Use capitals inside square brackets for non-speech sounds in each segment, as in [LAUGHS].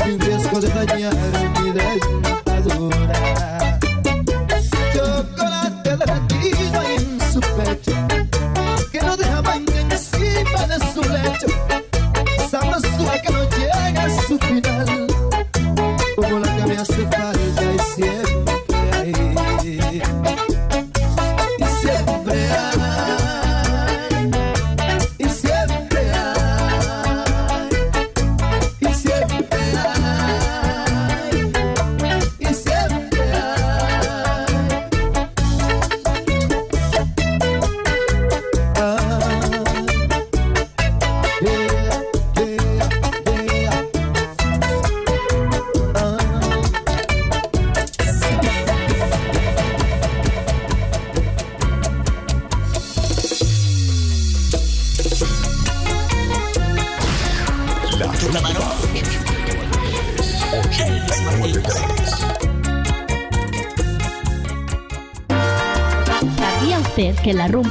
do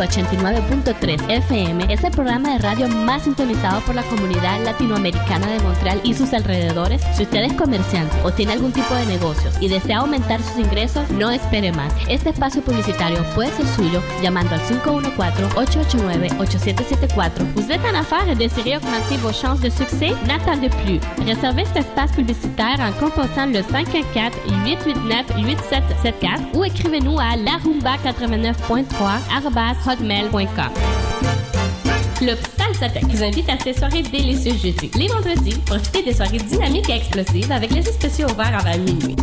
89.3 FM es el programa de radio más sintonizado por la comunidad latinoamericana de Montreal y sus alrededores? Si usted es comerciante o tiene algún tipo de negocios y desea aumentar sus ingresos, no espere más. Este espacio publicitario puede ser suyo llamando al 514-889-8774. Vous êtes en affaires et désirez augmenter vos chances de succès? N'attendez plus. Réservez cet espace publicitaire en composant le 514-889-8774 ou écrivez-nous à larumba89.3 hotmail.com. Club Salsatec vous invite à ces soirées délicieuses jeudi. Les vendredis, profitez des soirées dynamiques et explosives avec les spéciaux ouverts avant minuit.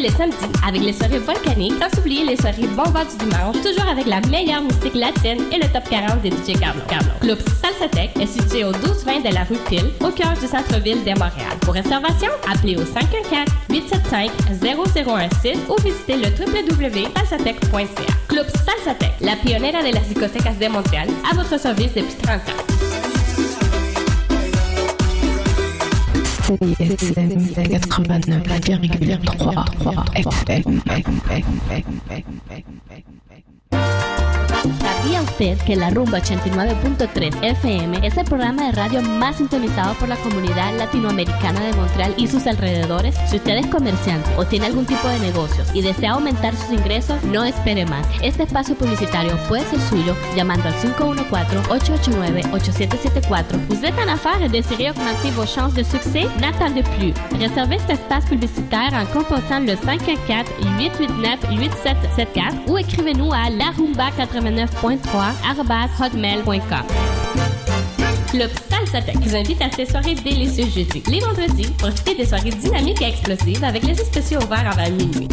Le samedi avec les soirées volcaniques, sans oublier les soirées bonbons du dimanche, toujours avec la meilleure musique latine et le top 40 des DJ Carlo. Carlo. Club Salsatec est situé au 1220 de la rue Pile, au cœur du centre-ville de Montréal. Pour réservation, appelez au 514-875-0016 ou visitez le www.salsatec.ca. Club Salsatec, la pionnière de las discotecas de Montréal, à votre service depuis 30 ans. CISM 89,3 FM. ¿Sabía usted que la Rumba 89.3 FM es el programa de radio más sintonizado por la comunidad latinoamericana de Montreal y sus alrededores? Si usted es comerciante o tiene algún tipo de negocios y desea aumentar sus ingresos, no espere más. Este espacio publicitario puede ser suyo llamando al 514-889-8774. Vous êtes en affaires désirez augmenter vos chances de succès? N'attendez plus. Réservez cet espace publicitaire en composant le 514-889-8774 ou écrivez-nous à larumba89.3 hotmail.com. Club Salsatec vous invite à ces soirées délicieuses jeudi. Les vendredis, profitez des soirées dynamiques et explosives avec les spéciaux ouverts avant minuit.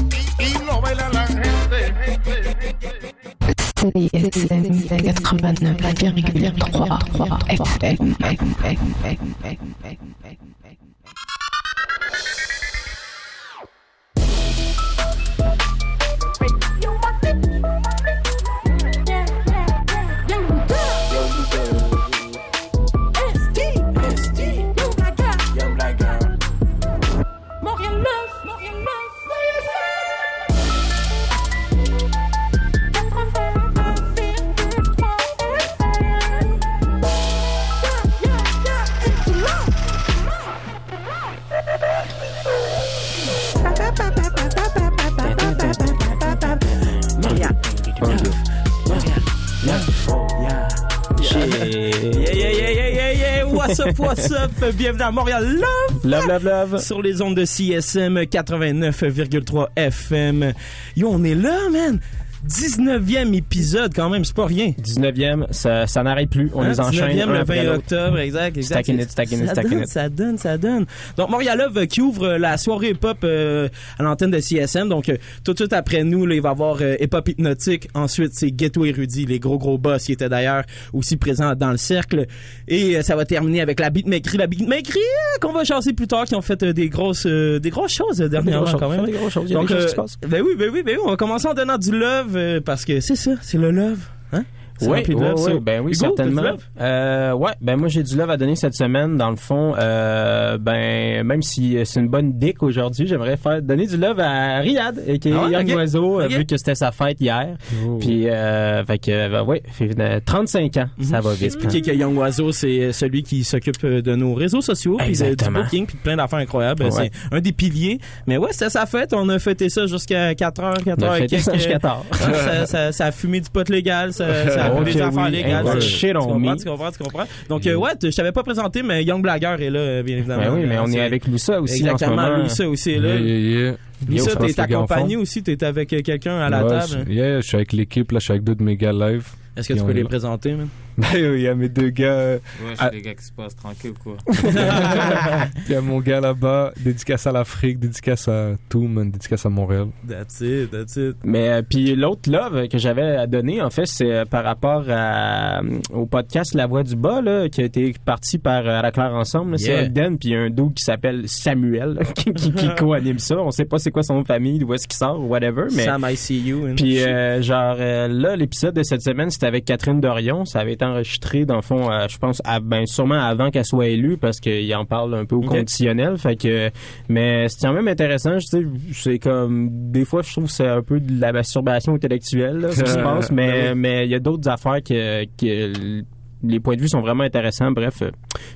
Bienvenue à Montréal Love! Love, love, love. Sur les ondes de CSM 89,3 FM. Yo, on est là, man! 19e épisode, quand même, c'est pas rien. 19e, ça, ça n'arrête plus. On Hein, les enchaîne. 19e, un le après 20 l'autre. octobre, exact, exact. It, stacking it, donne, it. ça donne, ça donne. Donc, Montréal Love qui ouvre euh, la soirée hip-hop euh, à l'antenne de CSM. Donc, euh, tout de suite après nous, là, il va y avoir euh, hip-hop hypnotique. Ensuite, c'est Ghetto Érudit, les gros gros boss qui étaient d'ailleurs aussi présents dans le cercle. Et euh, ça va terminer avec la beatmakerie. La beatmakerie qu'on va chasser plus tard, qui ont fait des grosses euh, des grosses choses dernièrement quand même. des grosses choses. Il y a des choses qui se passent. Ben oui, ben oui, ben oui. On va commencer en donnant du love euh, parce que c'est ça, c'est le love. Hein? C'est Oui, love, ben oui, Hugo, t'as du certainement. love? Euh, ouais, ben moi j'ai du love à donner cette semaine. Dans le fond, euh, ben même si c'est une bonne dick aujourd'hui, j'aimerais faire donner du love à Riyad, et qui est Ah Young. Oiseau, euh, vu que c'était sa fête hier. Oh. Puis, euh, fait que, ben, ouais, fait, euh, 35 ans, ça va vite. Expliquer que Young Oiseau, c'est celui qui s'occupe de nos réseaux sociaux, puis du booking, puis plein d'affaires incroyables. Ouais. C'est un des piliers. Mais ouais, c'était sa fête. On a fêté ça jusqu'à 4h, 4h On a et fêté ça quelques- jusqu'à tard. [LAUGHS] ça, ça, ça a fumé du pot légal, ça, [LAUGHS] ça a Ok, fait des affaires oui. légales. Hey, Tu shit on comprends, tu comprends, tu comprends. Donc, euh, ouais, t- je t'avais pas présenté, mais Young Blagger est là, euh, bien évidemment. Ben oui, mais on C'est- est avec Loussa aussi Exactement, en ce moment. Loussa aussi est là. Yeah, yeah, yeah. Loussa, t'es accompagné aussi, t'es avec euh, quelqu'un à la Ouais, table. je- Yeah, je suis avec l'équipe, là, je suis avec deux de mes gars live. Est-ce que tu on peux les présenter, man? Ben oui, il y a mes deux gars. euh, Ouais, c'est des gars qui se passent tranquille, quoi. Puis [LAUGHS] il y a mon gars là-bas, dédicace à l'Afrique, dédicace à tout, man, dédicace à Montréal. That's it, that's it. Mais euh, puis l'autre love que j'avais à donner en fait c'est euh, par rapport à, euh, au podcast La Voix du bas là, qui a été parti par euh, À la Claire ensemble. C'est. Ogden puis un dude qui s'appelle Samuel là, [LAUGHS] qui, qui, qui [LAUGHS] co-anime ça. On sait pas c'est quoi son nom de famille, où est-ce qu'il sort, whatever. Mais Sam, I see you. and puis euh, genre euh, là l'épisode de cette semaine c'était avec Catherine Dorion. Ça avait été enregistré dans le fond, je pense, à- ben sûrement avant qu'elle soit élue parce qu'il en parle un peu au conditionnel. Fait que mais c'est quand même intéressant. Je sais, c'est comme des fois je trouve que c'est un peu de la masturbation intellectuelle là, ce qui se [LAUGHS] Euh, passe, ben mais oui. mais il y a d'autres affaires que, que les points de vue sont vraiment intéressants. Bref,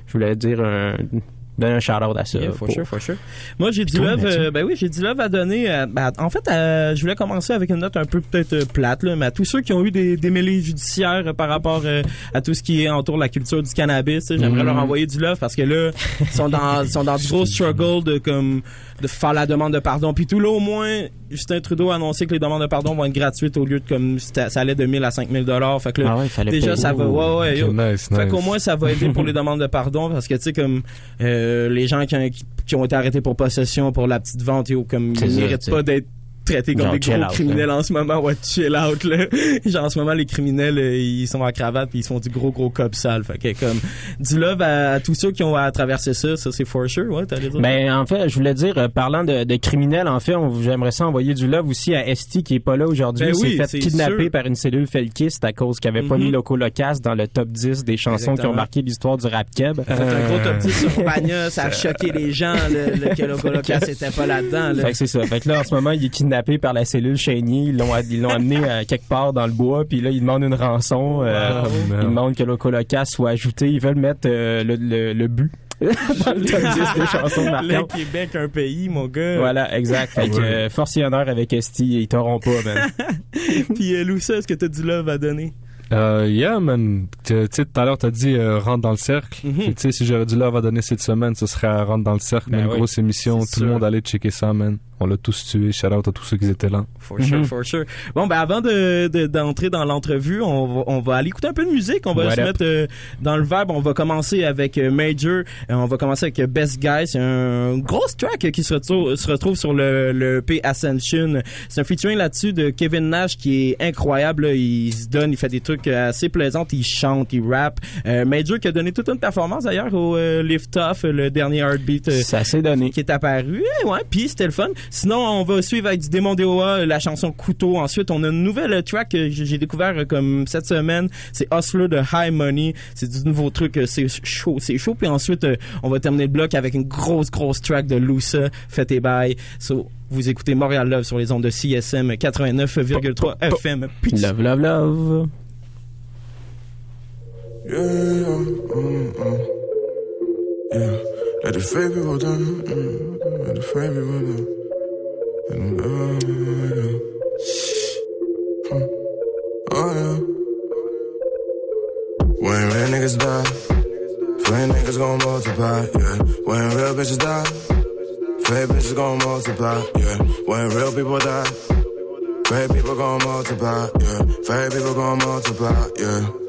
je voulais dire un donner un shout-out à ça. Yeah, for pour- sure, for sure. Moi, j'ai du love. Euh, ben oui, j'ai du love à donner. à- ben, en fait, euh, je voulais commencer avec une note un peu peut-être euh, plate, là, mais à tous ceux qui ont eu des démêlés judiciaires euh, par rapport euh, à tout ce qui est autour de la culture du cannabis, j'aimerais Mhm. leur envoyer du love parce que là, ils sont dans, sont dans du gros [LAUGHS] struggle de comme de faire la demande de pardon. Puis tout là, au moins, Justin Trudeau a annoncé que les demandes de pardon vont être gratuites au lieu de comme ça allait de 1000 à 5000 dollars. Fait que là, Ah ouais, il fallait déjà ça va. Ouais, ouais. nice, Fait nice. qu'au moins, ça va aider pour les demandes de pardon parce que, tu sais, comme euh, les gens qui, qui, ont été arrêtés pour possession, pour la petite vente, yo, comme ils méritent pas d'être traités comme Genre, des gros out, criminels là. en ce moment. Ouais, chill out, là. [LAUGHS] Genre, en ce moment, les criminels, euh, ils sont en cravate puis ils sont du gros, gros cop sale. Fait que, comme, du love à, à tous ceux qui ont à traverser ça, ça, c'est for sure, ouais, t'allais dire. Ben en fait, je voulais dire, euh, parlant de, de criminels, en fait, j'aimerais ça envoyer du love aussi à Esti qui est pas là aujourd'hui. Ben Il s'est oui, fait kidnapper sûr. par une cellule felkiste à cause qu'il avait pas Mhm. mis Loco Locas dans le top 10 des chansons qui ont marqué l'histoire du rap keb. Fait un gros top 10 sur Pagna, ça a choqué les gens, le, le, que le [LAUGHS] Colocas était pas là-dedans, là. Fait que c'est ça. Fait que là, en ce moment, il est kidnappé par la cellule Chénier. Ils l'ont, ils l'ont amené quelque part dans le bois. Puis là, il demande une rançon. euh, Wow. il demande que Loco Locas soit ajouté. Ils veulent mettre euh, le, le, le but [LAUGHS] dans le top 10 des [LAUGHS] chansons le. Québec, un pays, mon gars. Voilà, exact. Fait que Ouais. euh, force et honneur avec Esti, ils t'auront pas, man. [LAUGHS] Puis, euh, Loussa, est-ce que t'as du love à donner? Euh, yeah, man. Tu sais, tout à l'heure, t'as dit euh, rentre dans le cercle. Mhm. Tu sais, si j'aurais du love à donner cette semaine, ce serait à rentre dans le cercle. Ben une oui, grosse émission. Tout le monde allait checker ça, man. On l'a tous tué. Shout out à tous ceux qui étaient là. For sure, Mhm. for sure. Bon, ben avant de de- d'entrer dans l'entrevue, on va, on va aller écouter un peu de musique. On va What se up? mettre euh, dans le verbe. On va commencer avec euh, Major. Euh, on va commencer avec Best Guy. C'est un gros track qui se retrouve, se retrouve sur le, le P Ascension. C'est un featuring là-dessus de Kevin Nash qui est incroyable. là. Il se donne, il fait des trucs assez plaisants. Il chante, il rappe. Euh, Major qui a donné toute une performance d'ailleurs au euh, Lift Off, le dernier Heartbeat. euh, Ça s'est donné. qui est apparu. Eh ouais, puis c'était le fun. Sinon, on va suivre avec du Démon DOA, la chanson Couteau. Ensuite, on a une nouvelle track que j'ai découvert euh, comme cette semaine. C'est Hustler de High Money. C'est du nouveau truc. euh, C'est chaud, c'est chaud. Puis ensuite, euh, on va terminer le bloc avec une grosse, grosse track de Lusa, Faites et bye. So, vous écoutez Montréal Love sur les ondes de CSM 89,3 FM. Peace. Love, love, love. Yeah, mm, mm. yeah. Let the fake people down, mm, let the fake people down. When real niggas die, fake niggas gon' multiply, yeah. When real bitches die, fake bitches gon' multiply, yeah. When real people die, fake people gon' multiply, yeah. Fake people gon' multiply, yeah.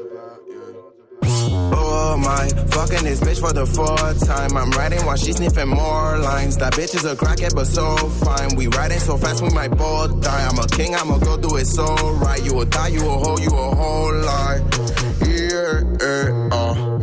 Oh my, fucking this bitch for the fourth time. I'm riding while she sniffing more lines. That bitch is a crackhead, but so fine. We riding so fast, we might both die. I'm a king, I'ma go do it so right. You will die, you a hoe, you a whole lie. Yeah, uh.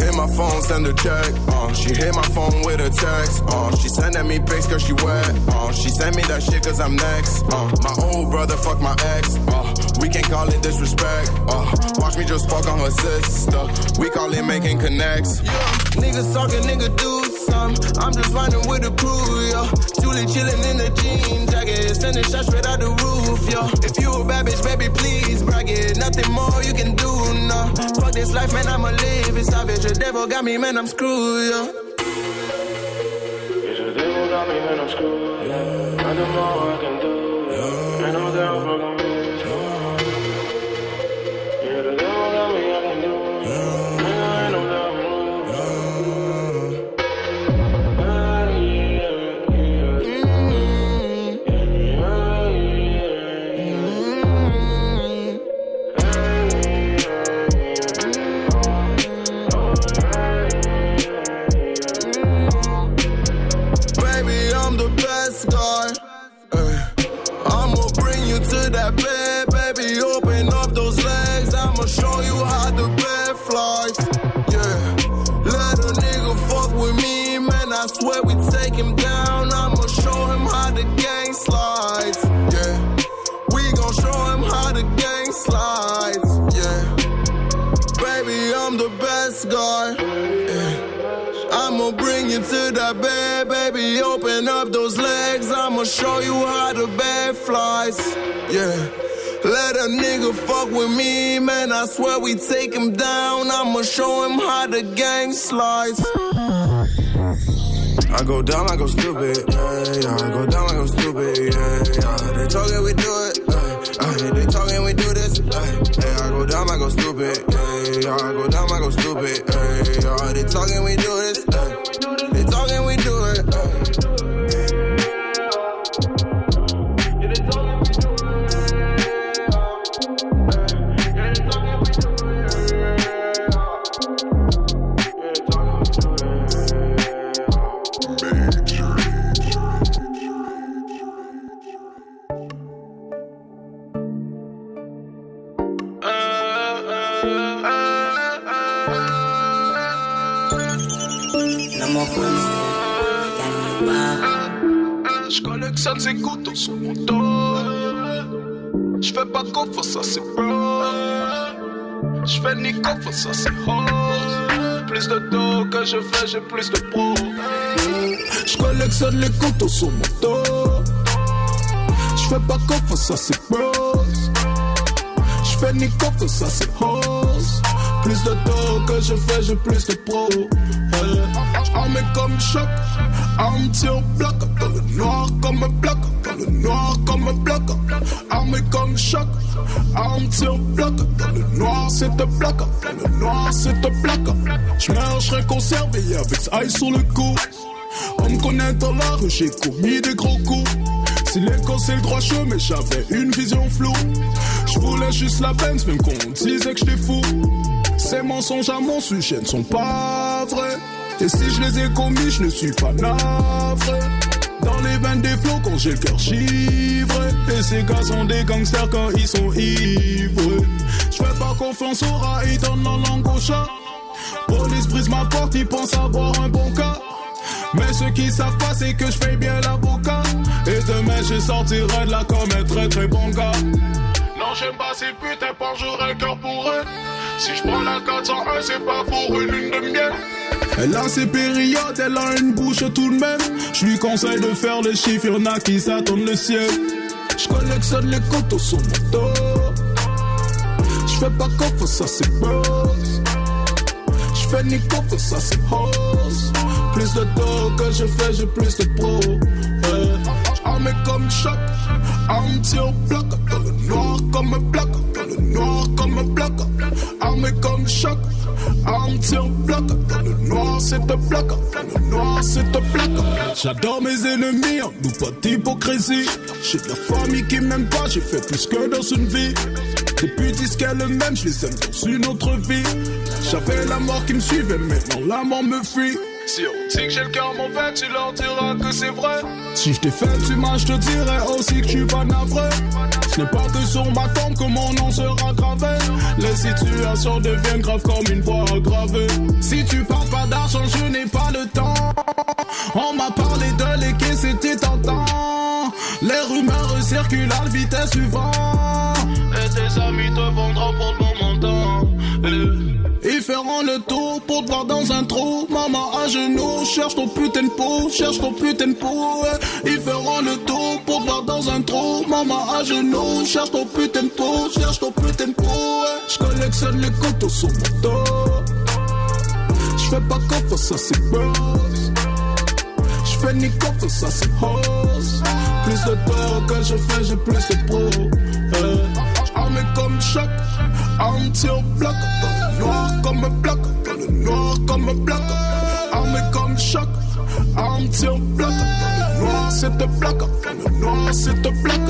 Hit my phone, send a check. Uh, she hit my phone with a text. Uh, she sending me pics cause she wet. Uh, she sent me that shit cause I'm next. Uh, my old brother fuck my ex. Uh, We can't call it disrespect. Uh, watch me just fuck on her sister. We call it making connects. Yeah. Niggas talking, nigga do some. I'm just riding with the crew, yeah. Julie chilling in the jean jacket, sending shots straight out the roof, yeah. If you a bad bitch, baby, please brag it. Nothing more you can do, nah. Fuck this life, man, I'ma live it savage. The devil got me, man, I'm screwed, yeah. the devil got me, man, I'm screwed. Yeah. Nothing more I can do. That bed, baby. Open up those legs. I'ma show you how the bed flies. Yeah. Let a nigga fuck with me, man. I swear we take him down. I'ma show him how the gang slides. I go down, I go stupid. Yeah, yeah. I go down, I go stupid. Yeah, yeah. They talking, we do it. Yeah, yeah. They talking, we do this. Yeah, yeah. I go down, I go stupid. Yeah, yeah. I go à ses hoes. Plus de dos que je fais, j'ai plus de pro. Je collectionne les couteaux sur mon dos. Je fais pas confiance à ses bros. Je fais ni confiance à ses hoes. Plus de dos que je fais, j'ai plus de pro. Hey. Armé comme choc, arme tire bloc. Dans le noir comme un bloc, le noir comme un bloc. Armé comme choc, arme tire bloc. Le noir c'est te dans le noir c'est te. J'meurs, j'serais conservé avec ça sur le cou. On me connaît dans la rue, j'ai commis des gros coups. Si l'école c'est le droit chemin, j'avais une vision floue. J'voulais juste la Benz, même qu'on disait que j'étais fou. Ces mensonges à mon sujet ne sont pas vrais. Et si je les ai commis, je ne suis pas navré. Dans les veines des flots quand j'ai le cœur givré. Et ces gars sont des gangsters quand ils sont ivrés. Je fais pas confiance aux rats, ils donnent la langue au chat. Police brise ma porte, ils pensent avoir un bon cas. Mais ceux qui savent pas, c'est que je paye bien l'avocat. Et demain, je sortirai de là comme un très très bon gars. Non, j'aime pas ces putains, pas j'aurai le cœur pour eux. Si je prends la 401, c'est pas pour une lune de miel. Elle a ses périodes, elle a une bouche tout de même. Je lui conseille de faire les chiffres, y'en a qui s'attendent le ciel. Je collectionne les couteaux sur mon dos. Je pas confiance à ces bros. Je ni confiance à ces hoes. Plus de dos que je fais, j'ai plus de pro. Ouais. Armé comme choc, arme tire bloc. Dans le noir comme un bloc, dans le noir comme un bloc. Armé comme choc, bloc. Le noir c'est le noir c'est. J'adore mes ennemis, en nous pas d'hypocrisie. J'ai de la famille qui m'aime pas, j'ai fait plus que dans une vie. Depuis qu'elle le même, je les aime dans une autre vie. J'avais la mort qui me suivait, maintenant la mort me fuit. Si que j'ai le cœur mauvais, tu leur diras que c'est vrai. Si je t'ai fait du mal, je te dirai aussi que suis pas navré. Ce n'est pas que sur ma tombe que mon nom sera gravé. Les situations deviennent graves comme une voix gravée. Si tu parles pas d'argent, je n'ai pas le temps. On m'a parlé de l'équipe, c'était tentant. Les rumeurs circulent à la vitesse du vent. Et tes famille te vendra pour le momentan. Eh. Ils feront le tour pour te voir dans un trou. Maman à genoux, cherche ton putain de peau, cherche ton putain de peau. ouais. Ils feront le tour pour te voir dans un trou. Maman à genoux, cherche ton putain de peau, cherche ton putain de peau. ouais. Je collectionne les couteaux sur mon dos. Je fais pas confiance, ça c'est. Je fais ni confiance, ça c'est hausse. Plus de temps que je fais, j'ai plus de pro. Euh, Armé comme choc, arme noir comme un bloc, noir comme un bloc. Armé comme choc, arme tir bloc. Dans noir c'est te bloc, dans noir c'est te bloc.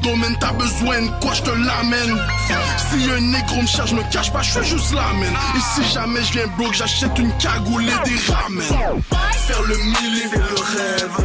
Domaine, t'as besoin quoi, je te l'amène. Si un négro me je me cache pas, je fais juste l'amène. Et si jamais je viens broke, j'achète une cagoule et des ramen. Faire le millier, c'est le rêve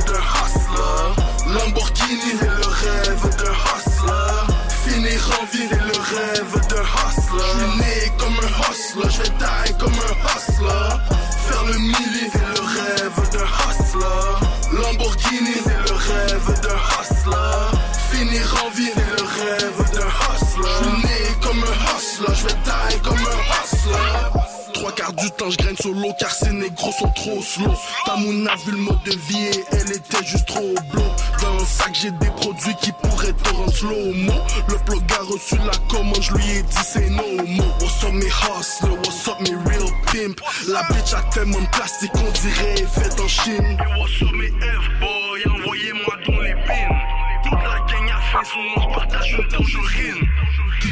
Temps, je graine solo car ces négros sont trop slow. Tamoun a vu le mode de vie et elle était juste trop blow. Dans un sac, j'ai des produits qui pourraient te rendre slow-mo. Le plug a reçu la commande, je lui ai dit c'est no more. What's up, mes hustlers? What's up, mes real pimp? La bitch a tellement de plastique, on dirait faite en Chine. What's up mes F-boy, envoyez-moi dans les pins. Toute la gang a fait son, partage une tangerine.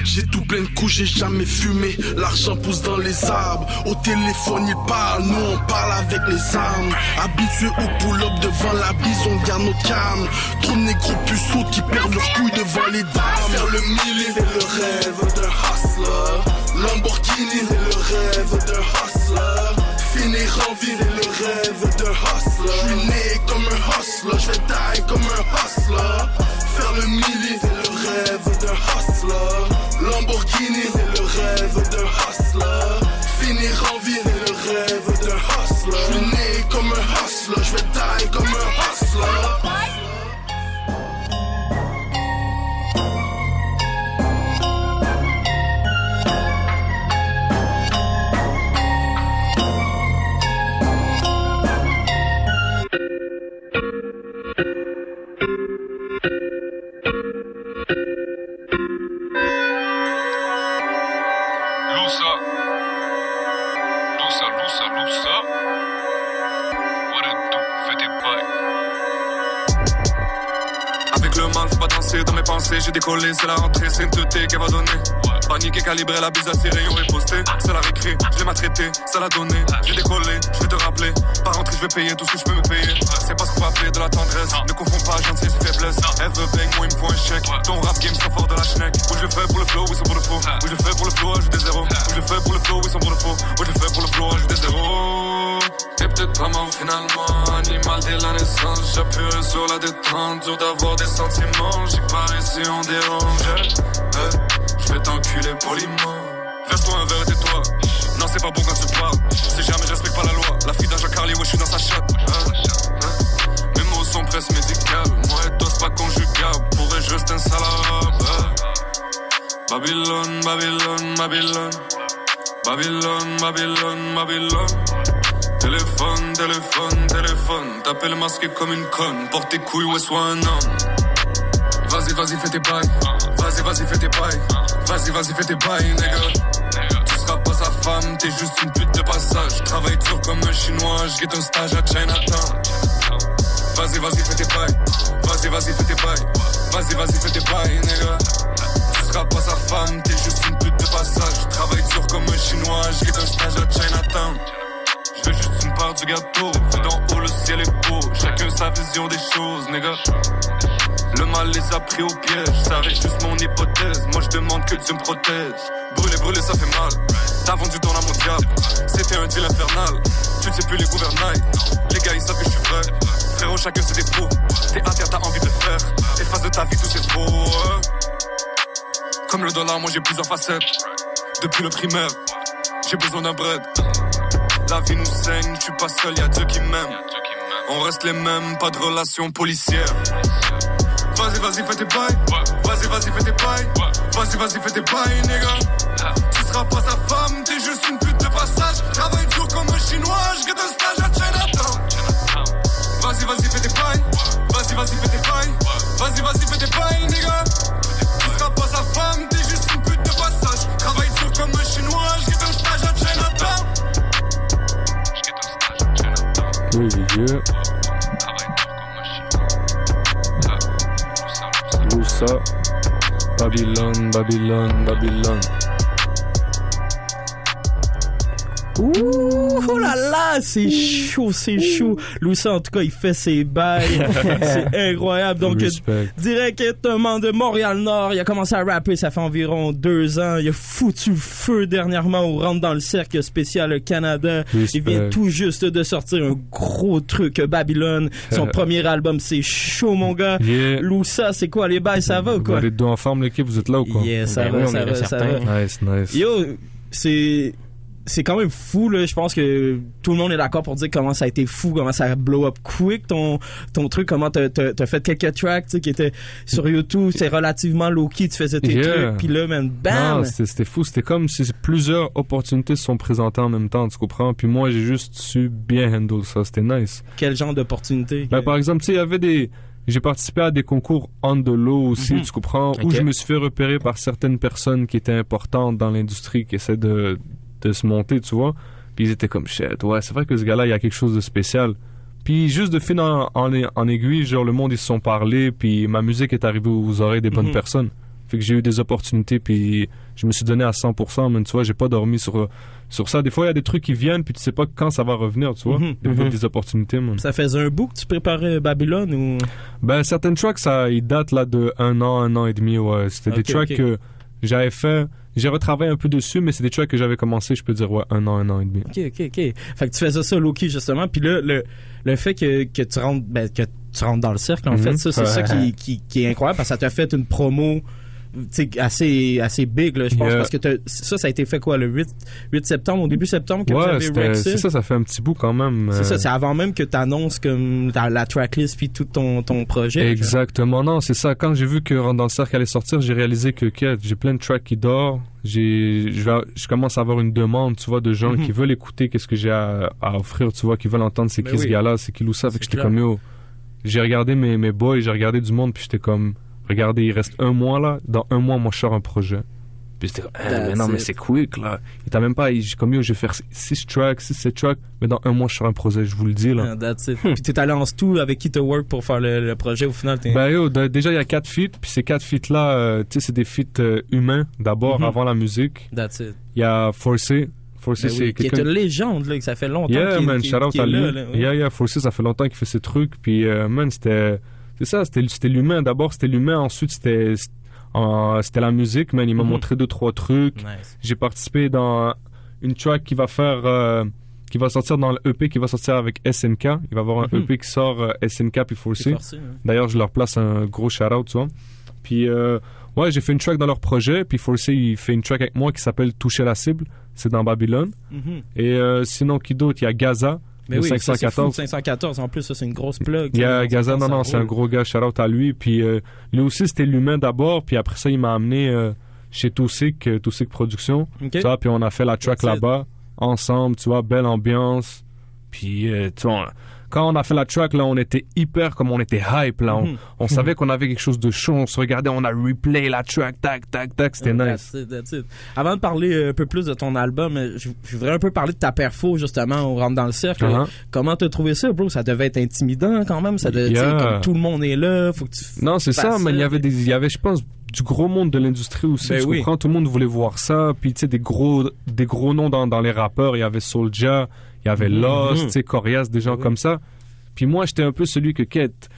J'ai tout plein de coups, j'ai jamais fumé. L'argent pousse dans les arbres. Au téléphone, il parle, nous on parle avec les armes. Habitués au pull-up devant la bise, on garde nos calme. Trop de négros puceaux qui perdent leurs couilles devant les dames. Faire le millier, c'est le rêve d'un hustler. Lamborghini, c'est le rêve d'un hustler. Finir en vie, c'est le rêve d'un hustler. Je suis né comme un hustler, je vais die comme un hustler. Faire le millier, c'est le rêve d'un hustler. Lamborghini, c'est le rêve d'un hustler. Finir en vie, c'est le rêve d'un hustler. Je suis né comme un hustler, je vais die comme un hustler. J'ai décollé, c'est la rentrée, c'est une teuté qu'elle va donner. Panique et calibré, la bise à ses rayons est postée. C'est la récré, je l'ai maltraité, ça l'a donné. J'ai décollé, je vais te rappeler. Par rentrée, je vais payer tout ce que je peux me payer. C'est pas ce qu'on va appeler de la tendresse. Ne confonds pas gentillesse et faiblesse. Elle veut bang, moi il me faut un chèque. Ton rap game sont fort de la schneck. Où je le fais pour le flow, oui, c'est pour le faux. Où je le fais pour le flow, ajoute des zéros. Où je le fais pour le flow, oui, c'est pour le faux. Où je le fais pour le flow, ajoute des zéros. Peut-être pas mort finalement, animal dès la naissance. J'appuierai sur la détente, dur d'avoir des sentiments. J'y parie si on dérange. Eh, je vais t'enculer poliment. Verse-toi un verre et tais-toi. Non, c'est pas bon quand tu parles. Si jamais je respecte pas la loi, la fille d'un Carly, ouais, je suis dans sa chatte. Hein, hein. Mes mots sont presque médicales. Moi et toi, c'est pas conjugable. Pourrais juste un salade. Babylone, Babylone, Babylone. Babylone, Babylone, Babylone. Téléphone, téléphone, téléphone. T'appelles masqué comme une conne. Porte tes couilles, ouais, sois un homme. Vas-y, Vas-y, fais tes bails. Vas-y, vas-y, fais tes bails. Vas-y, vas-y, fais tes bails, nigga. Tu seras pas sa femme, t'es juste une pute de passage. Travaille dur comme un chinois, je guette un stage à Chinatown. Vas-y, vas-y, fais tes bails. Vas-y, vas-y, fais tes bails. Vas-y, vas-y, fais tes bails, nigga. Tu seras pas sa femme, t'es juste une pute de passage. Travaille dur comme un chinois, je guette un stage à Chinatown. Je veux juste une part du gâteau. Vu d'en haut, le ciel est beau. Chacun sa vision des choses, nigga. Le mal les a pris au piège, ça reste juste mon hypothèse. Moi je demande que Dieu me protège. Brûler, brûler, ça fait mal. T'as vendu ton âme au c'était un deal infernal. Tu ne sais plus les gouvernails. Les gars ils savent que je suis vrai. Frérot, chacun ses défauts. T'es à terre, t'as envie de faire. Efface de ta vie tout c'est faux. ouais. Comme le dollar, moi j'ai plusieurs facettes. Depuis le primaire, j'ai besoin d'un bread. La vie nous saigne, je suis pas seul, y'a Dieu qui m'aime. On reste les mêmes, pas de relation policière. Vas-y, vas-y, fais tes bails. Vas-y, vas-y, fais tes bails. Vas-y, vas-y, fais tes bails, nigga. Tu seras pas sa femme, t'es juste une pute de passage. Travaille dur comme un chinois, je un stage à Chinatown. Vas-y, vas-y, fais tes bails. Vas-y, vas-y, fais tes bails. Vas-y, vas-y, fais tes bails, nigga. Tu seras pas sa femme, t'es juste une pute de passage. Travaille dur comme un chinois, Oui, Dieu. Loussa. Babylone, Babylone, Babylone. Ouh, oh là là, c'est chaud, c'est chaud. Louis, en tout cas, il fait ses bails. [LAUGHS] c'est incroyable. Donc, Respect. directement de Montréal-Nord, il a commencé à rapper, ça fait environ deux ans. Il a foutu le feu dernièrement au Rentre dans le Cercle spécial Canada. Respect. Il vient tout juste de sortir un gros truc, Babylone. Son premier album, c'est chaud, mon gars. Yeah. Loussa, c'est quoi les bails, ça va ou quoi? Les deux en forme, l'équipe, vous êtes là ou quoi? Yeah, ça Ben va, oui, on ça va, ça certain. va. Nice, nice. Yo, c'est c'est quand même fou là. Je pense que tout le monde est d'accord pour dire comment ça a été fou, comment ça a blow up quick ton ton truc, comment t'as fait quelques tracks tu sais, qui étaient sur YouTube, c'est relativement low key, tu faisais tes Yeah. trucs, puis là, man, bam. C'était fou. C'était comme si plusieurs opportunités se sont présentées en même temps, tu comprends? Puis moi, j'ai juste su bien handle ça. C'était nice. Quel genre d'opportunité? Ben, par exemple, tu sais, il y avait des. J'ai participé à des concours on the low aussi, Mhm. tu comprends, où je me suis fait repérer par certaines personnes qui étaient importantes dans l'industrie, qui essaient de, de se monter, tu vois. Puis ils étaient comme shit, ouais, c'est vrai que ce gars-là, il y a quelque chose de spécial. Puis juste de fil en, en, en aiguille, genre le monde, ils se sont parlé, puis ma musique est arrivée aux oreilles des bonnes Mhm. personnes. Fait que j'ai eu des opportunités, puis je me suis donné à 100%, mais tu vois, j'ai pas dormi sur, sur ça. Des fois, il y a des trucs qui viennent, puis tu sais pas quand ça va revenir, tu vois. Mhm, Des, mhm. des opportunités, man. Ça faisait un bout que tu préparais Babylone ou? Ben, certaines tracks, ça, ils datent là de un an, un an et demi, ouais. C'était des tracks que j'avais fait, j'ai retravaillé un peu dessus, mais c'est des tracks que j'avais commencé, je peux dire, ouais, un an, un an et demi. OK, OK, OK. Fait que tu faisais ça low-key, justement. Puis là, le, le fait que, que tu rentres ben, que tu rentres dans le cercle, en Mhm. fait, ça, c'est Ouais. ça qui, qui, qui est incroyable parce que ça t'a fait une promo assez, assez big, là, je pense, Yeah. parce que ça, ça a été fait quoi, le 8, 8 septembre, au début septembre, que vous Ouais, avez c'est ça, ça fait un petit bout quand même. C'est euh, ça, c'est avant même que tu annonces comme la tracklist puis tout ton, ton projet. Exactement, non, c'est ça. Quand j'ai vu que Rentre dans le cercle allait sortir, j'ai réalisé que j'ai plein de tracks qui dorment. J'ai, je, vais- je commence à avoir une demande, tu vois, de gens Mhm. qui veulent écouter qu'est-ce que j'ai à, à offrir, tu vois, qui veulent entendre c'est Ben qui ce oui. gars-là, c'est qui Loussa. Fait C'est que j'étais comme yo. J'ai regardé mes, mes boys, j'ai regardé du monde, puis j'étais comme, regardez, il reste un mois là. Dans un mois, moi, je sors un projet. Puis j'étais comme, Eh, mais non, mais c'est quick là. Il t'a même pas, comme yo, je vais faire 6 tracks, 6, 7 tracks, mais dans un mois, je sors un projet, je vous le dis là. Ah, that's it. Puis t'es allé en stu avec qui te work pour faire le, le projet au final. Ben yo, déjà il y a quatre feats, puis ces quatre feats là, tu sais, c'est des feats euh, humains d'abord Mhm. avant la musique. That's it. Il y a Forcé, Forcé Ben c'est oui, qui est quelqu'un. une légende, là, que ça fait longtemps Yeah qu'il man, shout out qu'il à est là. là, ouais. Yeah yeah, Forcé ça fait longtemps qu'il fait ses trucs, puis euh, man c'était, c'est ça, c'était l'humain d'abord, c'était l'humain, ensuite c'était euh, c'était la musique, man. Il m'a Mhm. montré deux trois trucs. Nice. J'ai participé dans une track qui va faire, euh, qui va sortir dans le EP qui va sortir avec SNK. Il va y avoir un Mhm. EP qui sort euh, SNK puis Forcé. D'ailleurs, je leur place un gros shout-out, tu vois. Puis, euh, ouais, j'ai fait une track dans leur projet. Puis, Forcé, il fait une track avec moi qui s'appelle Toucher la cible. C'est dans Babylone. Mhm. Et sinon, qui d'autre? Il y a Gaza, Mais le oui, ça, c'est fou, 514. 514. En plus, ça, c'est une grosse plug. Il y a Gaza, non, non, c'est un gros gars, shout-out à lui. Puis, euh, lui aussi, c'était l'humain d'abord. Puis après ça, il m'a amené euh, chez Toussic, euh, Toussic Productions. Ok. Tu vois, puis on a fait la track là-bas, ensemble, tu vois, belle ambiance. Puis, euh, tu vois, quand on a fait la track, là, on était hyper, comme on était hype, là. On, Mhm. on savait qu'on avait quelque chose de chaud, on se regardait, on a replay la track, tac, tac, tac, c'était Euh, nice. that's it, that's it. Avant de parler un peu plus de ton album, euh, je, je voudrais un peu parler de ta perfo, justement, on rentre dans le cercle. Uh-huh. Comment t'as trouvé ça, bro? Ça devait être intimidant, quand même. Ça devait, Yeah. comme tout le monde est là, faut que tu Non, c'est ça, mais il y avait des, il y avait, je pense, du gros monde de l'industrie aussi. Ben oui. comprends? Tout le monde voulait voir ça. Puis, tu sais, des gros, des gros noms dans, dans les rappeurs. Il y avait Soulja, il y avait Mhm. Lost, tu sais, Corias, des gens oui. comme ça. Puis moi, j'étais un peu celui que quête.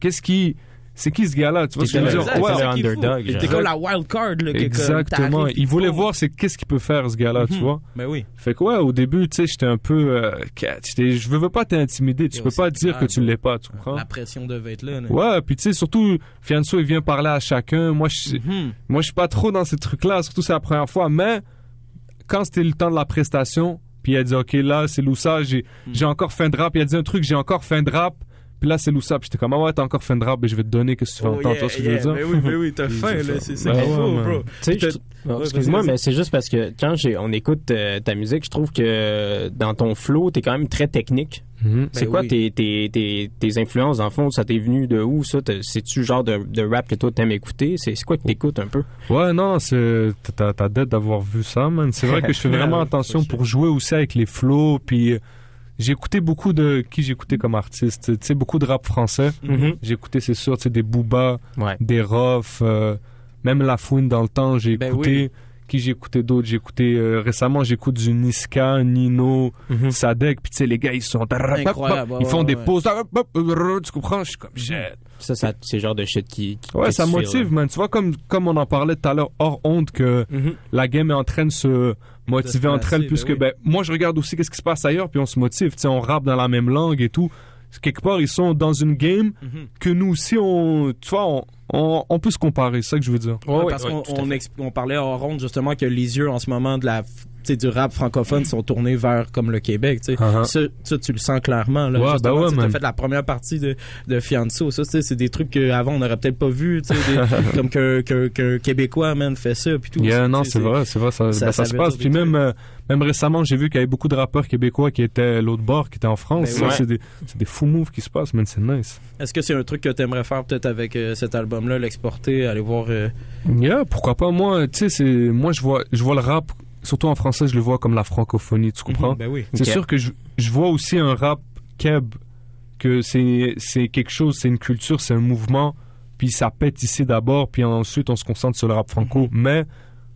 Qu'est-ce qui, c'est qui ce gars-là? Tu vois ce que je veux dire? Ouais, genre. comme la wild card, là. Exactement. Il voulait voir c'est qu'est-ce qu'il peut faire ce gars-là, tu Mhm. vois? Ben oui. Fait que ouais, au début, tu sais, j'étais un peu, euh, je veux pas t'intimider. Tu peux pas dire que grave, tu l'es pas, tu comprends? La pression devait être là. là. Ouais, puis tu sais, surtout, Fianso, il vient parler à chacun. Moi, je, Mhm. moi, je suis pas trop dans ces trucs-là, surtout c'est la première fois. Mais quand c'était le temps de la prestation, puis il a dit, OK, là, c'est Loussa, j'ai j'ai encore fin de rap. Il a dit un truc, j'ai encore fin de rap. Puis là, c'est Loussa. Puis j'étais comme, ah ouais, t'as encore fin de rap, mais je vais te donner, qu'est-ce que tu veux Oh, entendre, yeah, tu vois ce que yeah. je veux Ben dire? oui, ben oui, t'as [LAUGHS] faim, là. C'est ça Ben qu'il faut, bro. Oh, excuse-moi, mais c'est juste parce que quand j'ai, on écoute euh, ta musique, je trouve que dans ton flow, t'es quand même très technique. Mhm. C'est Ben quoi oui. tes, tes, tes, tes influences, en fond? Ça t'est venu de où, ça? C'est-tu le genre de, de rap que toi t'aimes écouter? C'est c'est quoi que t'écoutes un peu? Ouais, non, c'est t'as t'as dette d'avoir vu ça, man. C'est vrai que je fais [LAUGHS] vraiment Ouais, attention pour jouer aussi avec les flows. Puis j'ai écouté beaucoup de qui j'ai écouté comme artiste. Tu sais, beaucoup de rap français. Mhm. J'ai écouté, c'est sûr, tu sais, des Booba, Ouais. des Rof, euh, même La Fouine dans le temps. J'ai Ben écouté. Qui j'ai écouté d'autres J'ai écouté euh, récemment, j'écoute du Niska, Nino, Mhm. Sadek. Puis tu sais, les gars, ils sont Incroyable, ils font ouais, des ouais. pauses. Tu comprends? Je suis comme shit. Ça, ça c'est le genre de shit qui. qui Ouais, qui ça motive, man. Tu vois, comme, comme on en parlait tout à l'heure, hors honte, que. Mhm. la game est en train de se motiver entre elles, puisque ben oui. ben, moi, je regarde aussi qu'est-ce qui se passe ailleurs, puis on se motive. Tu sais, on rappe dans la même langue et tout. Quelque part, ils sont dans une game Mhm. que nous aussi, on, tu vois, on, on, on peut se comparer, c'est ça que je veux dire. Ouais, Ouais, parce ouais, qu'on on, parlait en ronde justement que les yeux en ce moment de la du rap francophone sont tournés vers comme le Québec tu sais Uh-huh. ça, ça, tu le sens clairement là ouais, tu t'as man. fait la première partie de de Fianso ça tu c'est des trucs qu'avant on n'aurait peut-être pas vu tu des- [LAUGHS] comme qu'un québécois man fait ça puis tout Yeah, tu non, c'est vrai, c'est vrai, ça, ça- ben, ça se passe. Puis même, euh, même récemment, j'ai vu qu'il y avait beaucoup de rappeurs québécois qui étaient à l'autre bord, qui étaient en France. Ouais. c'est des, des fous moves qui se passent, man, c'est nice. est-ce que c'est un truc que t'aimerais faire peut-être avec euh, cet album là l'exporter aller voir euh, Yeah, pourquoi pas. Moi, tu sais, c'est, moi, je vois, je vois le rap, surtout en français, je le vois comme la francophonie, tu comprends? ben oui C'est sûr que je, je vois aussi un rap keb, que c'est, c'est quelque chose, c'est une culture, c'est un mouvement, puis ça pète ici d'abord, puis ensuite on se concentre sur le rap franco. Mais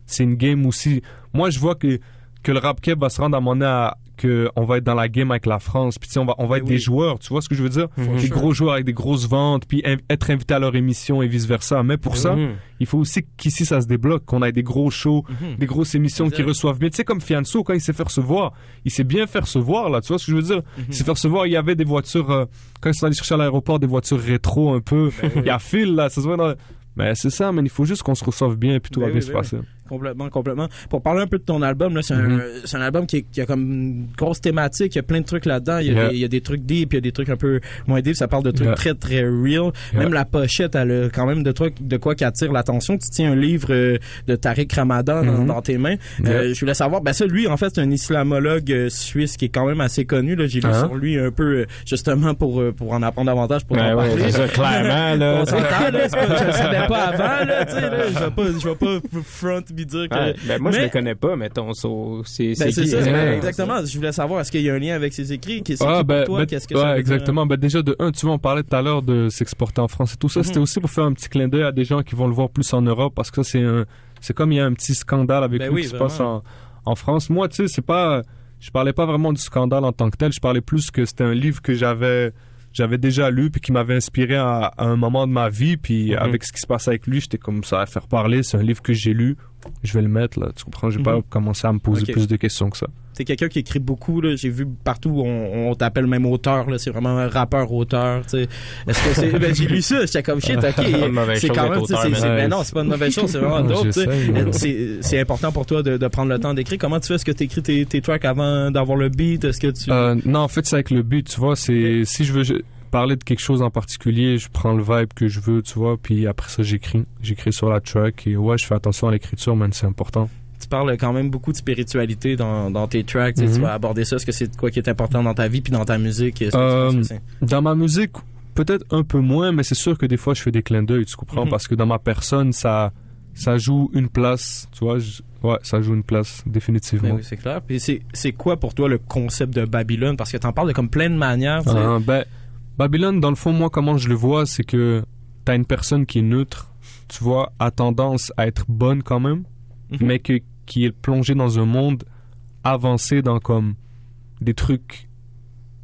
c'est une game aussi. Moi, je vois que, que le rap keb va se rendre à mon à que on va être dans la game avec la France, puis on va, on va Ben être oui. des joueurs, tu vois ce que je veux dire? Mhm. Des gros joueurs avec des grosses ventes, puis être invité à leur émission et vice versa. Mais pour ça, Mhm. il faut aussi qu'ici ça se débloque, qu'on ait des gros shows, Mhm. des grosses émissions qui reçoivent bien. Tu sais, comme Fianso, quand il s'est fait recevoir, il s'est bien fait recevoir, là. Tu vois ce que je veux dire? Mhm. Il s'est fait recevoir, il y avait des voitures, euh, quand ils sont allés chercher à l'aéroport, des voitures rétro un peu. Ben Il y a fil, là, ça se voit dans... Mais c'est ça, mais il faut juste qu'on se reçoive bien, puis tout Ben va bien se ben passer. Complètement, complètement. Pour parler un peu de ton album, là, c'est un, Mhm. c'est un album qui, qui a comme une grosse thématique. Il y a plein de trucs là-dedans. Il, y a Yeah. des- il y a des trucs deep, il y a des trucs un peu moins deep. Ça parle de trucs Yeah. très, très real. Yeah. Même la pochette, elle a quand même de, toi, de quoi qui attire l'attention. Tu tiens un livre euh, de Tariq Ramadan dans, Mhm. dans tes mains. Euh, je voulais savoir, ben ça, lui, en fait, c'est un islamologue euh, suisse qui est quand même assez connu. Là. J'ai lu Ah. sur lui un peu, euh, justement, pour, pour en apprendre davantage, pour Ouais, en ouais, parler. c'est ça, clairement, là. On je le savais pas avant, là, tu sais, là, je vais pas, je vais pas front puis dire que, Ouais, ben moi, je le connais pas, mettons. so- c'est ben, c'est ça, Ouais. exactement. Je voulais savoir, est-ce qu'il y a un lien avec ses écrits? Qu'est-ce Ah, qui, ben, pour toi, ben, qu'est-ce que ouais, ça exactement. Ben, déjà, de un, tu vois, on parlait tout à l'heure de s'exporter en France et tout ça. Mhm. C'était aussi pour faire un petit clin d'œil à des gens qui vont le voir plus en Europe parce que ça, c'est un, c'est comme il y a un petit scandale avec Ben lui oui, qui se passe en, en France. Moi, tu sais, c'est pas, je parlais pas vraiment du scandale en tant que tel. Je parlais plus que c'était un livre que j'avais, j'avais déjà lu puis qui m'avait inspiré à, à un moment de ma vie. Puis Mhm. avec ce qui se passe avec lui, j'étais comme ça à faire parler. C'est un livre que j'ai lu. Je vais le mettre là. Tu comprends? Je vais Mhm. pas commencer à me poser plus de questions que ça. T'es quelqu'un qui écrit beaucoup, là. J'ai vu partout, on, on t'appelle même auteur, là. C'est vraiment un rappeur-auteur, tu sais. Est-ce que c'est, [LAUGHS] ben, j'ai lu ça, j'étais comme shit, ok. [LAUGHS] C'est quand même, tu auteur, c'est, mais- c'est- ben non, c'est pas une mauvaise chose, c'est vraiment [LAUGHS] dope, tu C'est, c'est important pour toi de, de prendre le temps d'écrire. Comment tu fais? Est-ce que t'écris tes, tes tracks avant d'avoir le beat? Est-ce que tu... Euh, non, en fait, c'est avec le but, tu vois. C'est si je veux je- parler de quelque chose en particulier, je prends le vibe que je veux, tu vois, puis après ça, j'écris. J'écris sur la track et ouais, je fais attention à l'écriture, man, c'est important. Tu parles quand même beaucoup de spiritualité dans, dans tes tracks. Tu Mhm. Tu vas aborder ça. Est-ce que c'est quoi qui est important dans ta vie puis dans ta musique? Euh, dans ma musique, peut-être un peu moins, mais c'est sûr que des fois je fais des clins d'œil, tu comprends? Mhm. Parce que dans ma personne, ça, ça joue une place, tu vois? je- ouais, ça joue une place, définitivement. Ben oui, c'est clair. Puis c'est, quoi pour toi le concept de Babylone? Parce que t'en parles de comme plein de manières. Ah, ben, Babylone, dans le fond, moi, comment je le vois, c'est que t'as une personne qui est neutre, tu vois, a tendance à être bonne quand même, Mhm. mais que, qui est plongée dans un monde avancé dans comme des trucs.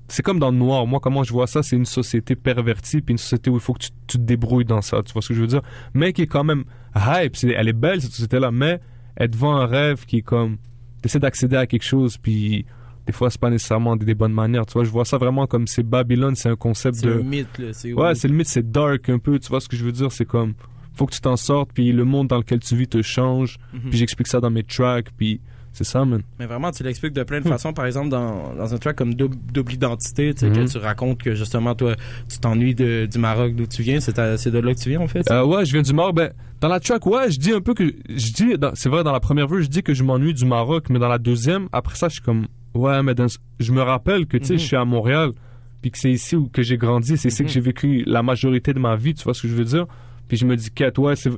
C'est comme dans le noir. Moi, comment je vois ça, c'est une société pervertie, puis une société où il faut que tu, tu te débrouilles dans ça. Tu vois ce que je veux dire? Mais qui est quand même hype. c'est- Elle est belle, cette société-là, mais elle est devant un rêve qui est comme. T'essaies d'accéder à quelque chose, puis des fois, c'est pas nécessairement des, des bonnes manières. Tu vois, je vois ça vraiment comme c'est Babylone, c'est un concept C'est de. un mythe, là. C'est Ouais, c'est le mythe, c'est dark un peu. Tu vois ce que je veux dire? C'est comme, faut que tu t'en sortes, puis le monde dans lequel tu vis te change. Mhm. Puis j'explique ça dans mes tracks, puis c'est ça, man. Mais vraiment, tu l'expliques de plein de Hmm. façons. Par exemple, dans, dans un track comme Double, Identité, tu sais, Mhm. que tu racontes que justement, toi, tu t'ennuies du Maroc d'où tu viens. C'est, de là que tu viens, en fait? Euh, ouais, je viens du Maroc. Ben, dans la track, ouais, je dis un peu que. Je dis, c'est vrai, dans la première vue, je dis que je m'ennuie du Maroc, mais dans la deuxième, après ça, je suis comme. Ouais, mais dans- je me rappelle que, tu sais, Mhm. je suis à Montréal, puis que c'est ici où que j'ai grandi, c'est ici Mhm. que j'ai vécu la majorité de ma vie, tu vois ce que je veux dire? Puis je me dis, ouais, c'est-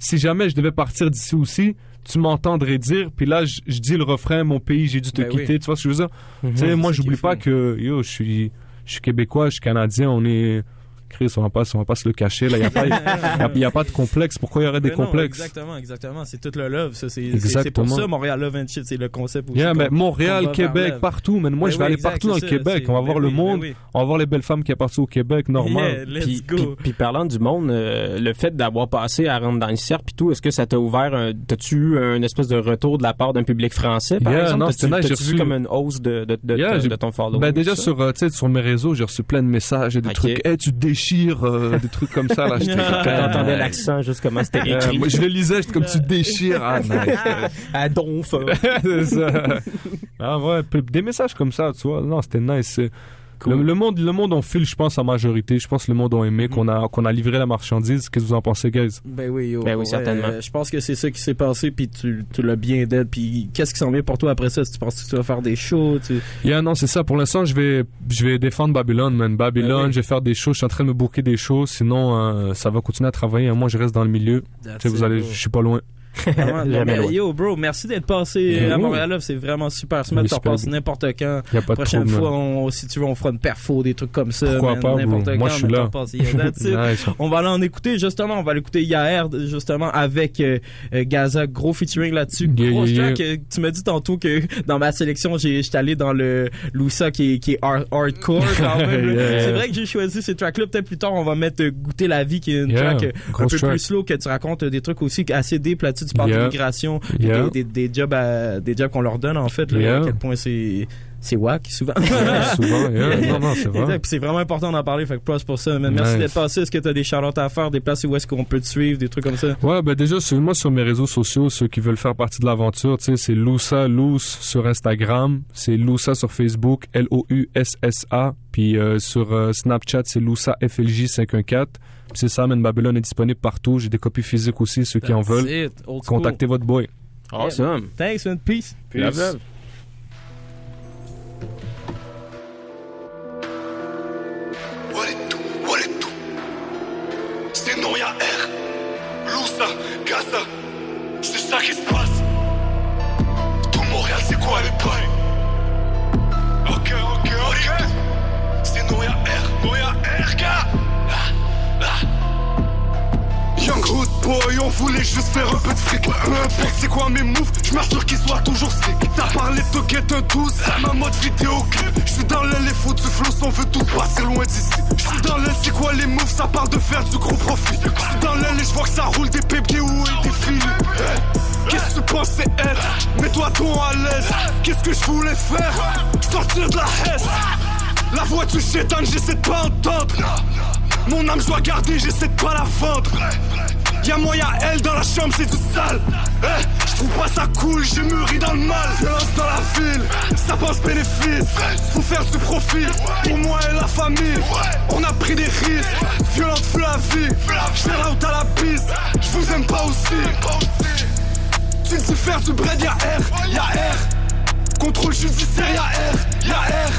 si jamais je devais partir d'ici aussi, tu m'entendrais dire, puis là, je, je dis le refrain, mon pays, j'ai dû te Ben oui. quitter, tu vois ce que je veux dire? Mhm. Tu sais, moi, j'oublie pas que, yo, je suis, je suis québécois, je suis canadien, on est. Chris, on va pas, on va pas se le cacher, là. Il n'y a, pas- y a, y a pas de complexe. Pourquoi il y aurait des non, complexes? exactement, exactement. C'est tout le love. Ça, c'est, pour ça, Montréal Love and Shit. C'est le concept aussi. Yeah, mais Montréal, Québec, partout. Mais moi, Ben je vais oui, aller exact, partout dans le Québec. On va voir ben le ben monde. oui. On va voir les belles femmes qui sont parties au Québec, normal. Yeah, let's Puis, go. puis- puis parlant du monde, euh, le fait d'avoir passé à rentrer dans le cercle puis tout, est-ce que ça t'a ouvert un, t'as-tu eu un espèce de retour de la part d'un public français, par Yeah, exemple? non, T'as-tu- c'était nice, reçu- comme une hausse de, de, de, Yeah, de- j'ai- de ton following? Ben déjà sur, euh, tu sais, sur mes réseaux, j'ai reçu plein de messages et des trucs. Hey, tu te euh, des trucs comme ça là. [LAUGHS] J'étais Quand t'entendais euh, l'accent, juste comment c'était écrit. moi, je le lisais, j'étais comme tu déchires. Ah, nice. à [LAUGHS] donf. [LAUGHS] c'est ça. Ah ouais, des messages comme ça, tu vois. Non, c'était nice. Cool. Le, le monde, le monde on file, je pense, en majorité. Je pense que le monde a aimé, qu'on a, qu'on a livré la marchandise. Qu'est-ce que vous en pensez, guys? Ben oui, yo, Ben oui, ouais, certainement. euh, je pense que c'est ça qui s'est passé, puis tu, tu l'as bien dead. Puis qu'est-ce qui s'en vient pour toi après ça? Si tu penses que tu vas faire des shows, tu... Yeah, non, c'est ça. Pour l'instant, je vais, je vais défendre Babylone, man. Babylone, oui. je vais faire des shows. Je suis en train de me booker des shows. Sinon, euh, ça va continuer à travailler. Moi, je reste dans le milieu. That's Tu sais, vous allez, je suis pas loin. Vraiment, [LAUGHS] mais, yo, bro, merci d'être passé à. Montréal. là. C'est vraiment super. Se mettre, repasses n'importe quand. Y a pas prochaine fois, on, si tu veux, on fera une perfo, des trucs comme ça. Pourquoi man, pas, Moi, je suis là. t'en. [LAUGHS] Nice. On va aller en écouter justement. On va l'écouter Yaher justement avec euh, euh, Gaza, gros featuring là-dessus. Yeah, gros yeah, track. euh, Tu m'as dit tantôt que dans ma sélection, j'étais allé dans le Louisa qui est, qui est hard- hardcore [LAUGHS] quand même. là. C'est vrai que j'ai choisi ces tracks-là. Peut-être plus tard, on va mettre Goûter la vie qui est une track un peu track. plus slow que tu racontes des trucs aussi assez deep là-dessus. Tu parles Yeah. d'immigration, Yeah. des, des, des jobs à- des jobs qu'on leur donne en fait. Là, Yeah. À quel point c'est c'est whack souvent. Souvent. [LAUGHS] Non, non, c'est vrai. C'est vraiment important d'en parler, fait que plus pour ça. Mais merci d'être passé. Est-ce que tu as des shout à faire, des places où est-ce qu'on peut te suivre, des trucs comme ça? Ouais, ben déjà, suis-moi sur mes réseaux sociaux, ceux qui veulent faire partie de l'aventure, tu sais, c'est Loussa Loose sur Instagram, c'est Loussa sur Facebook, L-O-U-S-S-A, puis euh, sur euh, Snapchat, c'est Loussa FLJ514. Puis C'est ça, Man Babylon est disponible partout, j'ai des copies physiques aussi, ceux qui en veulent. it, old school. Contactez votre boy. Awesome. Thanks, man. Peace. Peace. Do? C'est Noya R. Loussa, Gaza. C'est ça qui se passe. Tout Montréal, c'est quoi les bails? Ok, ok, ok. C'est Noya R. Noya R, gars. Ah. Young Hood Boy, on voulait juste faire un peu de fric. Peu importe c'est quoi mes moves, je m'assure qu'ils soient toujours sick. T'as parlé de get un 12, c'est ma mode vidéoclip. Je suis dans l'aile, les fous du flow, on veut tous passer loin d'ici. Je suis dans l'aile, c'est quoi les moves, ça parle de faire du gros profit. Je suis dans l'aile et je vois que ça roule des pépiers ou des fils. Qu'est-ce que tu pensais être? Mets-toi ton à l'aise. Qu'est-ce que je voulais faire? Sortir de la hesse. La voix du chétan, j'essaie de pas entendre. Mon âme, je dois garder, j'essaie de pas la vendre. Y'a moi, y'a elle dans la chambre, c'est du sale. Eh, je trouve pas ça cool, j'ai mûri dans le mal. Violence dans la ville, ça pense bénéfice. Faut faire du profit pour moi et la famille. On a pris des risques, violente feu la vie. J'fais out à la piste, je vous aime pas aussi. Tu dis faire du bread, y'a R, y'a R. Contrôle judiciaire, y'a R, y'a R.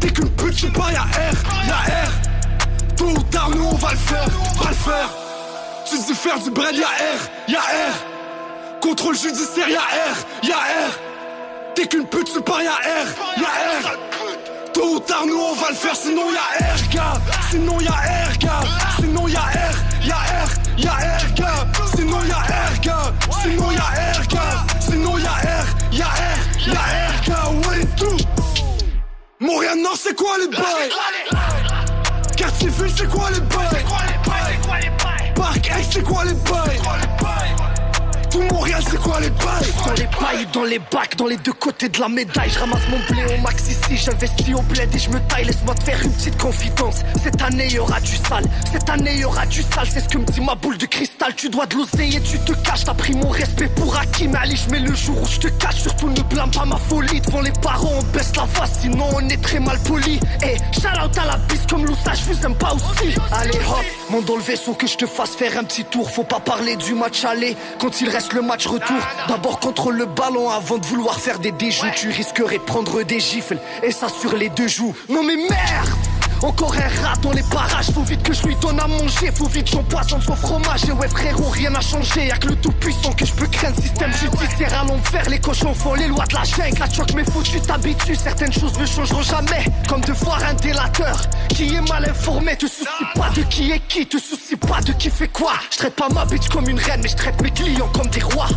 T'es qu'une pute, tu pas, y'a R, y'a R. Tôt ou tard, nous on va le faire, va le faire. Tu dis faire du bread, y'a R, y'a R. Contrôle judiciaire, y'a R, y'a R. T'es qu'une pute, tu pas, y'a R, y'a R. Tôt ou tard, nous on va le faire, sinon y'a R, gars. Sinon y'a R, gars. Sinon y'a R, y'a R, y'a R, gars. Sinon y'a R, gars. Sinon y'a R, gars. Sinon y'a R, y'a R, y'a R, gars. Ouais, tout. Montréal Nord, c'est quoi les bails? C'est quoi les bails? Parc X, c'est quoi les bails? Tout Montréal, c'est quoi les bails? Dans les bails, dans les bacs, dans les deux côtés de la médaille. Je ramasse mon blé au max ici, j'investis au bled et je me taille. Laisse-moi te faire une petite confidence. Cette année, y aura du sale. Cette année, y aura du sale. C'est ce que me dit ma boule de cristal. Tu dois de l'oseille et tu te caches. T'as pris mon respect pour Hakim Ali. Je mets le jour où je te cache. Surtout ne blâme pas ma folie. Devant les parents, on baisse la voix. Sinon, on est très mal poli. Et shout out à la bise comme Loussa, je vous aime pas aussi. Allez hop, monte dans le vaisseau que je te fasse faire un petit tour. Faut pas parler du match aller quand il reste le match retour. D'abord contrôle le ballon avant de vouloir faire des déjoues. Tu risquerais de prendre des gifles et ça sur les deux joues. Non mais merde! Encore un rat dans les parages, faut vite que je lui donne à manger, faut vite j'en poisson son fromage. Et ouais frérot, rien n'a changé, y'a que le tout puissant que je peux craindre. Système judiciaire à l'envers, les cochons font les lois de la jungle. La choc mais faut tu t'habitues, certaines choses ne changeront jamais. Comme de voir un délateur qui est mal informé, te soucie pas de qui est qui, te soucie pas de qui fait quoi. Je traite pas ma bitch comme une reine, mais je traite mes clients comme des rois.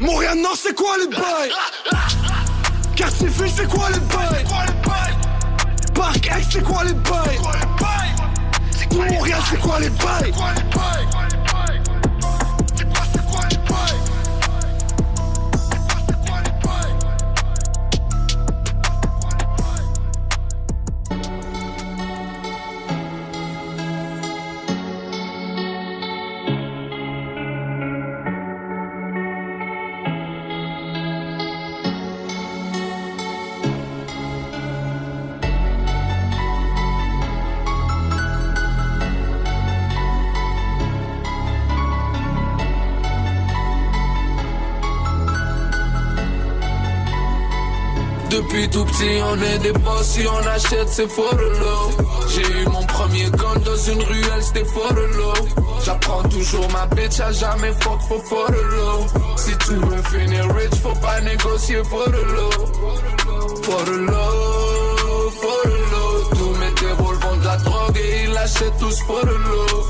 Montréal Nord, c'est quoi les bails? Quartier c'est quoi les bails? Parc X, c'est quoi les bails? Montréal, c'est quoi les bails? Tout petit, on est des boss, si on achète, c'est for the low. J'ai eu mon premier gun dans une ruelle, c'était for the low. J'apprends toujours ma bitch, à jamais fuck for low. Si tu veux finir rich, faut pas négocier for the low. For the low, for the low. Tous mes dévols vendent de la drogue et ils l'achètent tous for the low.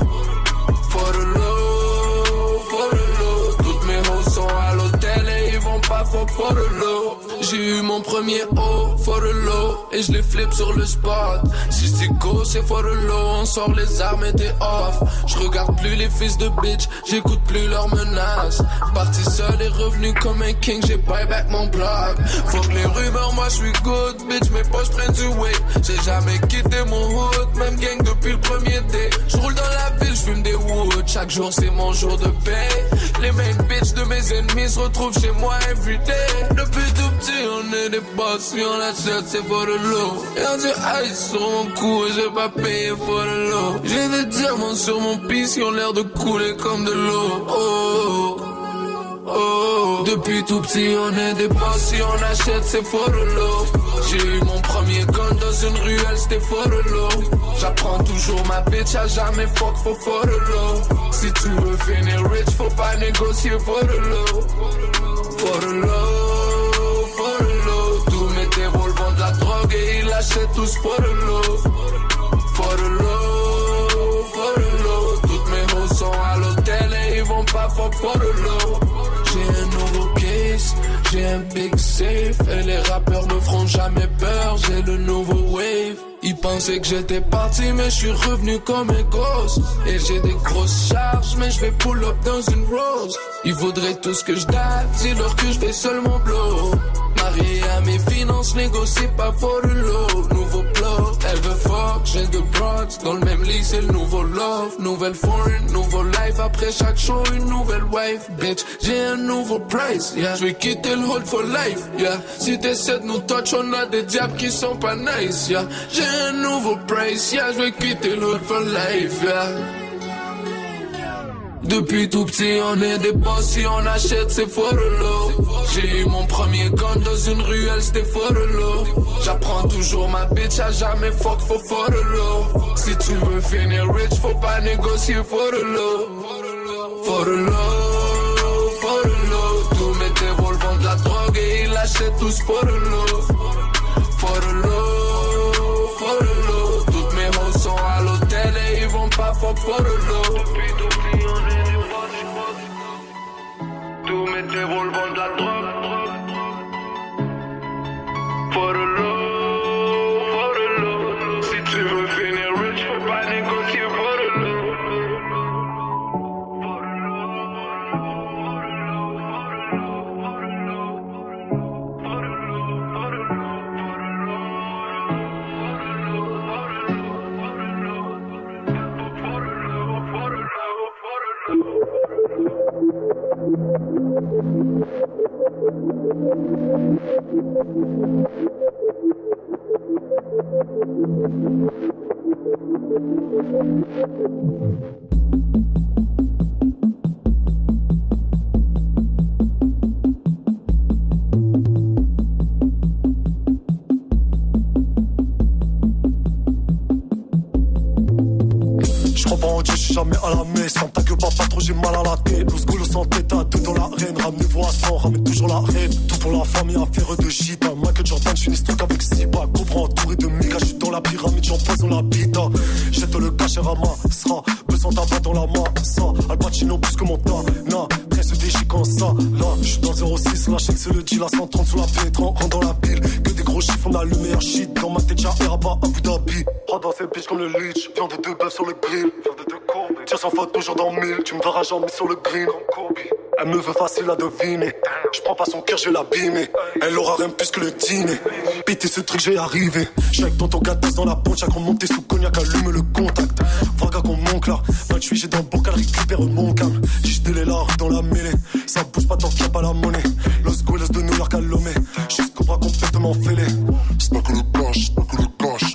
For the low, for the low. Toutes mes hoes sont à l'hôtel et ils vont pas for low. J'ai eu mon premier haut, for the low, et je les flip sur le spot. Si c'est go, c'est for the low, on sort les armes et t'es off. Je regarde plus les fils de bitch, j'écoute plus leurs menaces. Parti seul et revenu comme un king, j'ai buy back mon block. Fuck les rumeurs, moi je suis good, bitch, mes poches prennent du weight. J'ai jamais quitté mon hood, même gang depuis le premier day. Je roule dans la ville, je fume des woods, chaque jour c'est mon jour de paix. Les main bitch de mes ennemis se retrouvent chez moi everyday. Depuis tout petit, on est des boss, si on achète, c'est for the low. On dit ice sur mon cou et j'ai pas payé for the low. J'ai des diamants sur mon pis qui ont l'air de couler comme de l'eau. Oh, oh, oh. Depuis tout petit, on est des si on achète, c'est for the low. J'ai eu mon premier gun dans une ruelle, c'était for the low. J'apprends toujours ma bitch, à jamais fuck for for the low. Si tu veux finir rich, faut pas négocier for the low. For the low, l'achètent tous for the low. For the low, for the low. Toutes mes hoes sont à l'hôtel et ils vont pas fuck for the low. J'ai un nouveau case, j'ai un big safe Et les rappeurs me feront jamais peur, j'ai le nouveau wave Ils pensaient que j'étais parti mais je suis revenu comme un gosse Et j'ai des grosses charges mais je vais pull up dans une rose Ils voudraient tout ce que je donne, dis-leur que je vais seulement blow Marié à mes finances, négocie pas for the low Nouveau plot, elle veut fuck, j'ai deux broads Dans le même lit c'est le nouveau love. Nouvelle foreign, nouveau life. Après chaque show une nouvelle wife. Bitch, j'ai un nouveau price, yeah. Je vais quitter le hood for life, yeah. Si t'essaies de nous touch, on a des diables qui sont pas nice, yeah. J'ai un nouveau price, yeah. Je vais quitter le hood for life, yeah Depuis tout petit, on est des boss, si on achète, c'est for low. J'ai eu mon premier gun dans une ruelle, c'était for low. J'apprends toujours ma bitch à jamais fuck for for the low. Si tu veux finir rich, faut pas négocier for the low. For the low, for the low. Tous mes dévols vendent de la drogue et ils l'achètent tous for the low. For the low, for the low. Toutes mes hoes sont à l'hôtel et ils vont pas fuck for the low. Tous mes dévols vendent de la drogue. For the low, Thank you. Je pas je suis jamais à la messe. Ferme ta gueule, pas, pas trop, j'ai mal à la tête. Los goulos en tête à deux dans l'arène. Ramenez-vous à 100, ramène toujours la reine. Tout pour la famille, affaire de shit. Michael Jordan, je suis histoire avec Siba. Comprends, entouré de méga, je dans la pyramide, j'empoisonne la pita. Jette le cachet, rama, sera. Besoin tabac dans la massa. Al Pacino plus que Montana. Presse des comme ça. Là, je suis dans le 06, la chèque, c'est le deal à 130 sous la pétran. Rentre dans la pile. Que des gros chiffres, on a le meilleur shit. Dans ma tête, j'ai un Rabat, Abu Dhabi. Rends dans ces bitches comme le leech. Viande de deux bœufs sur le grill. Viande de deux courbes. Tire sans faute, toujours dans mille. Tu me verras jamais sur le Kobe. Elle me veut facile à deviner. Je prends pas son cœur, je vais l'abîmer. Elle aura rien plus que le dîner. Péter ce truc, arriver. Je suis avec tonton Gatos dans la ponche, à monter sous cognac, allume le contact. Vaga qu'on monte là. 28, j'ai dans le bocal, récupère mon calme. J'ai délai la rue dans la mêlée. Ça bouge pas tant qu'il pas la monnaie. Los Guelos de New York à Lomé. Juste Cobra complètement fêlé. C'est le cash, c'est le cash,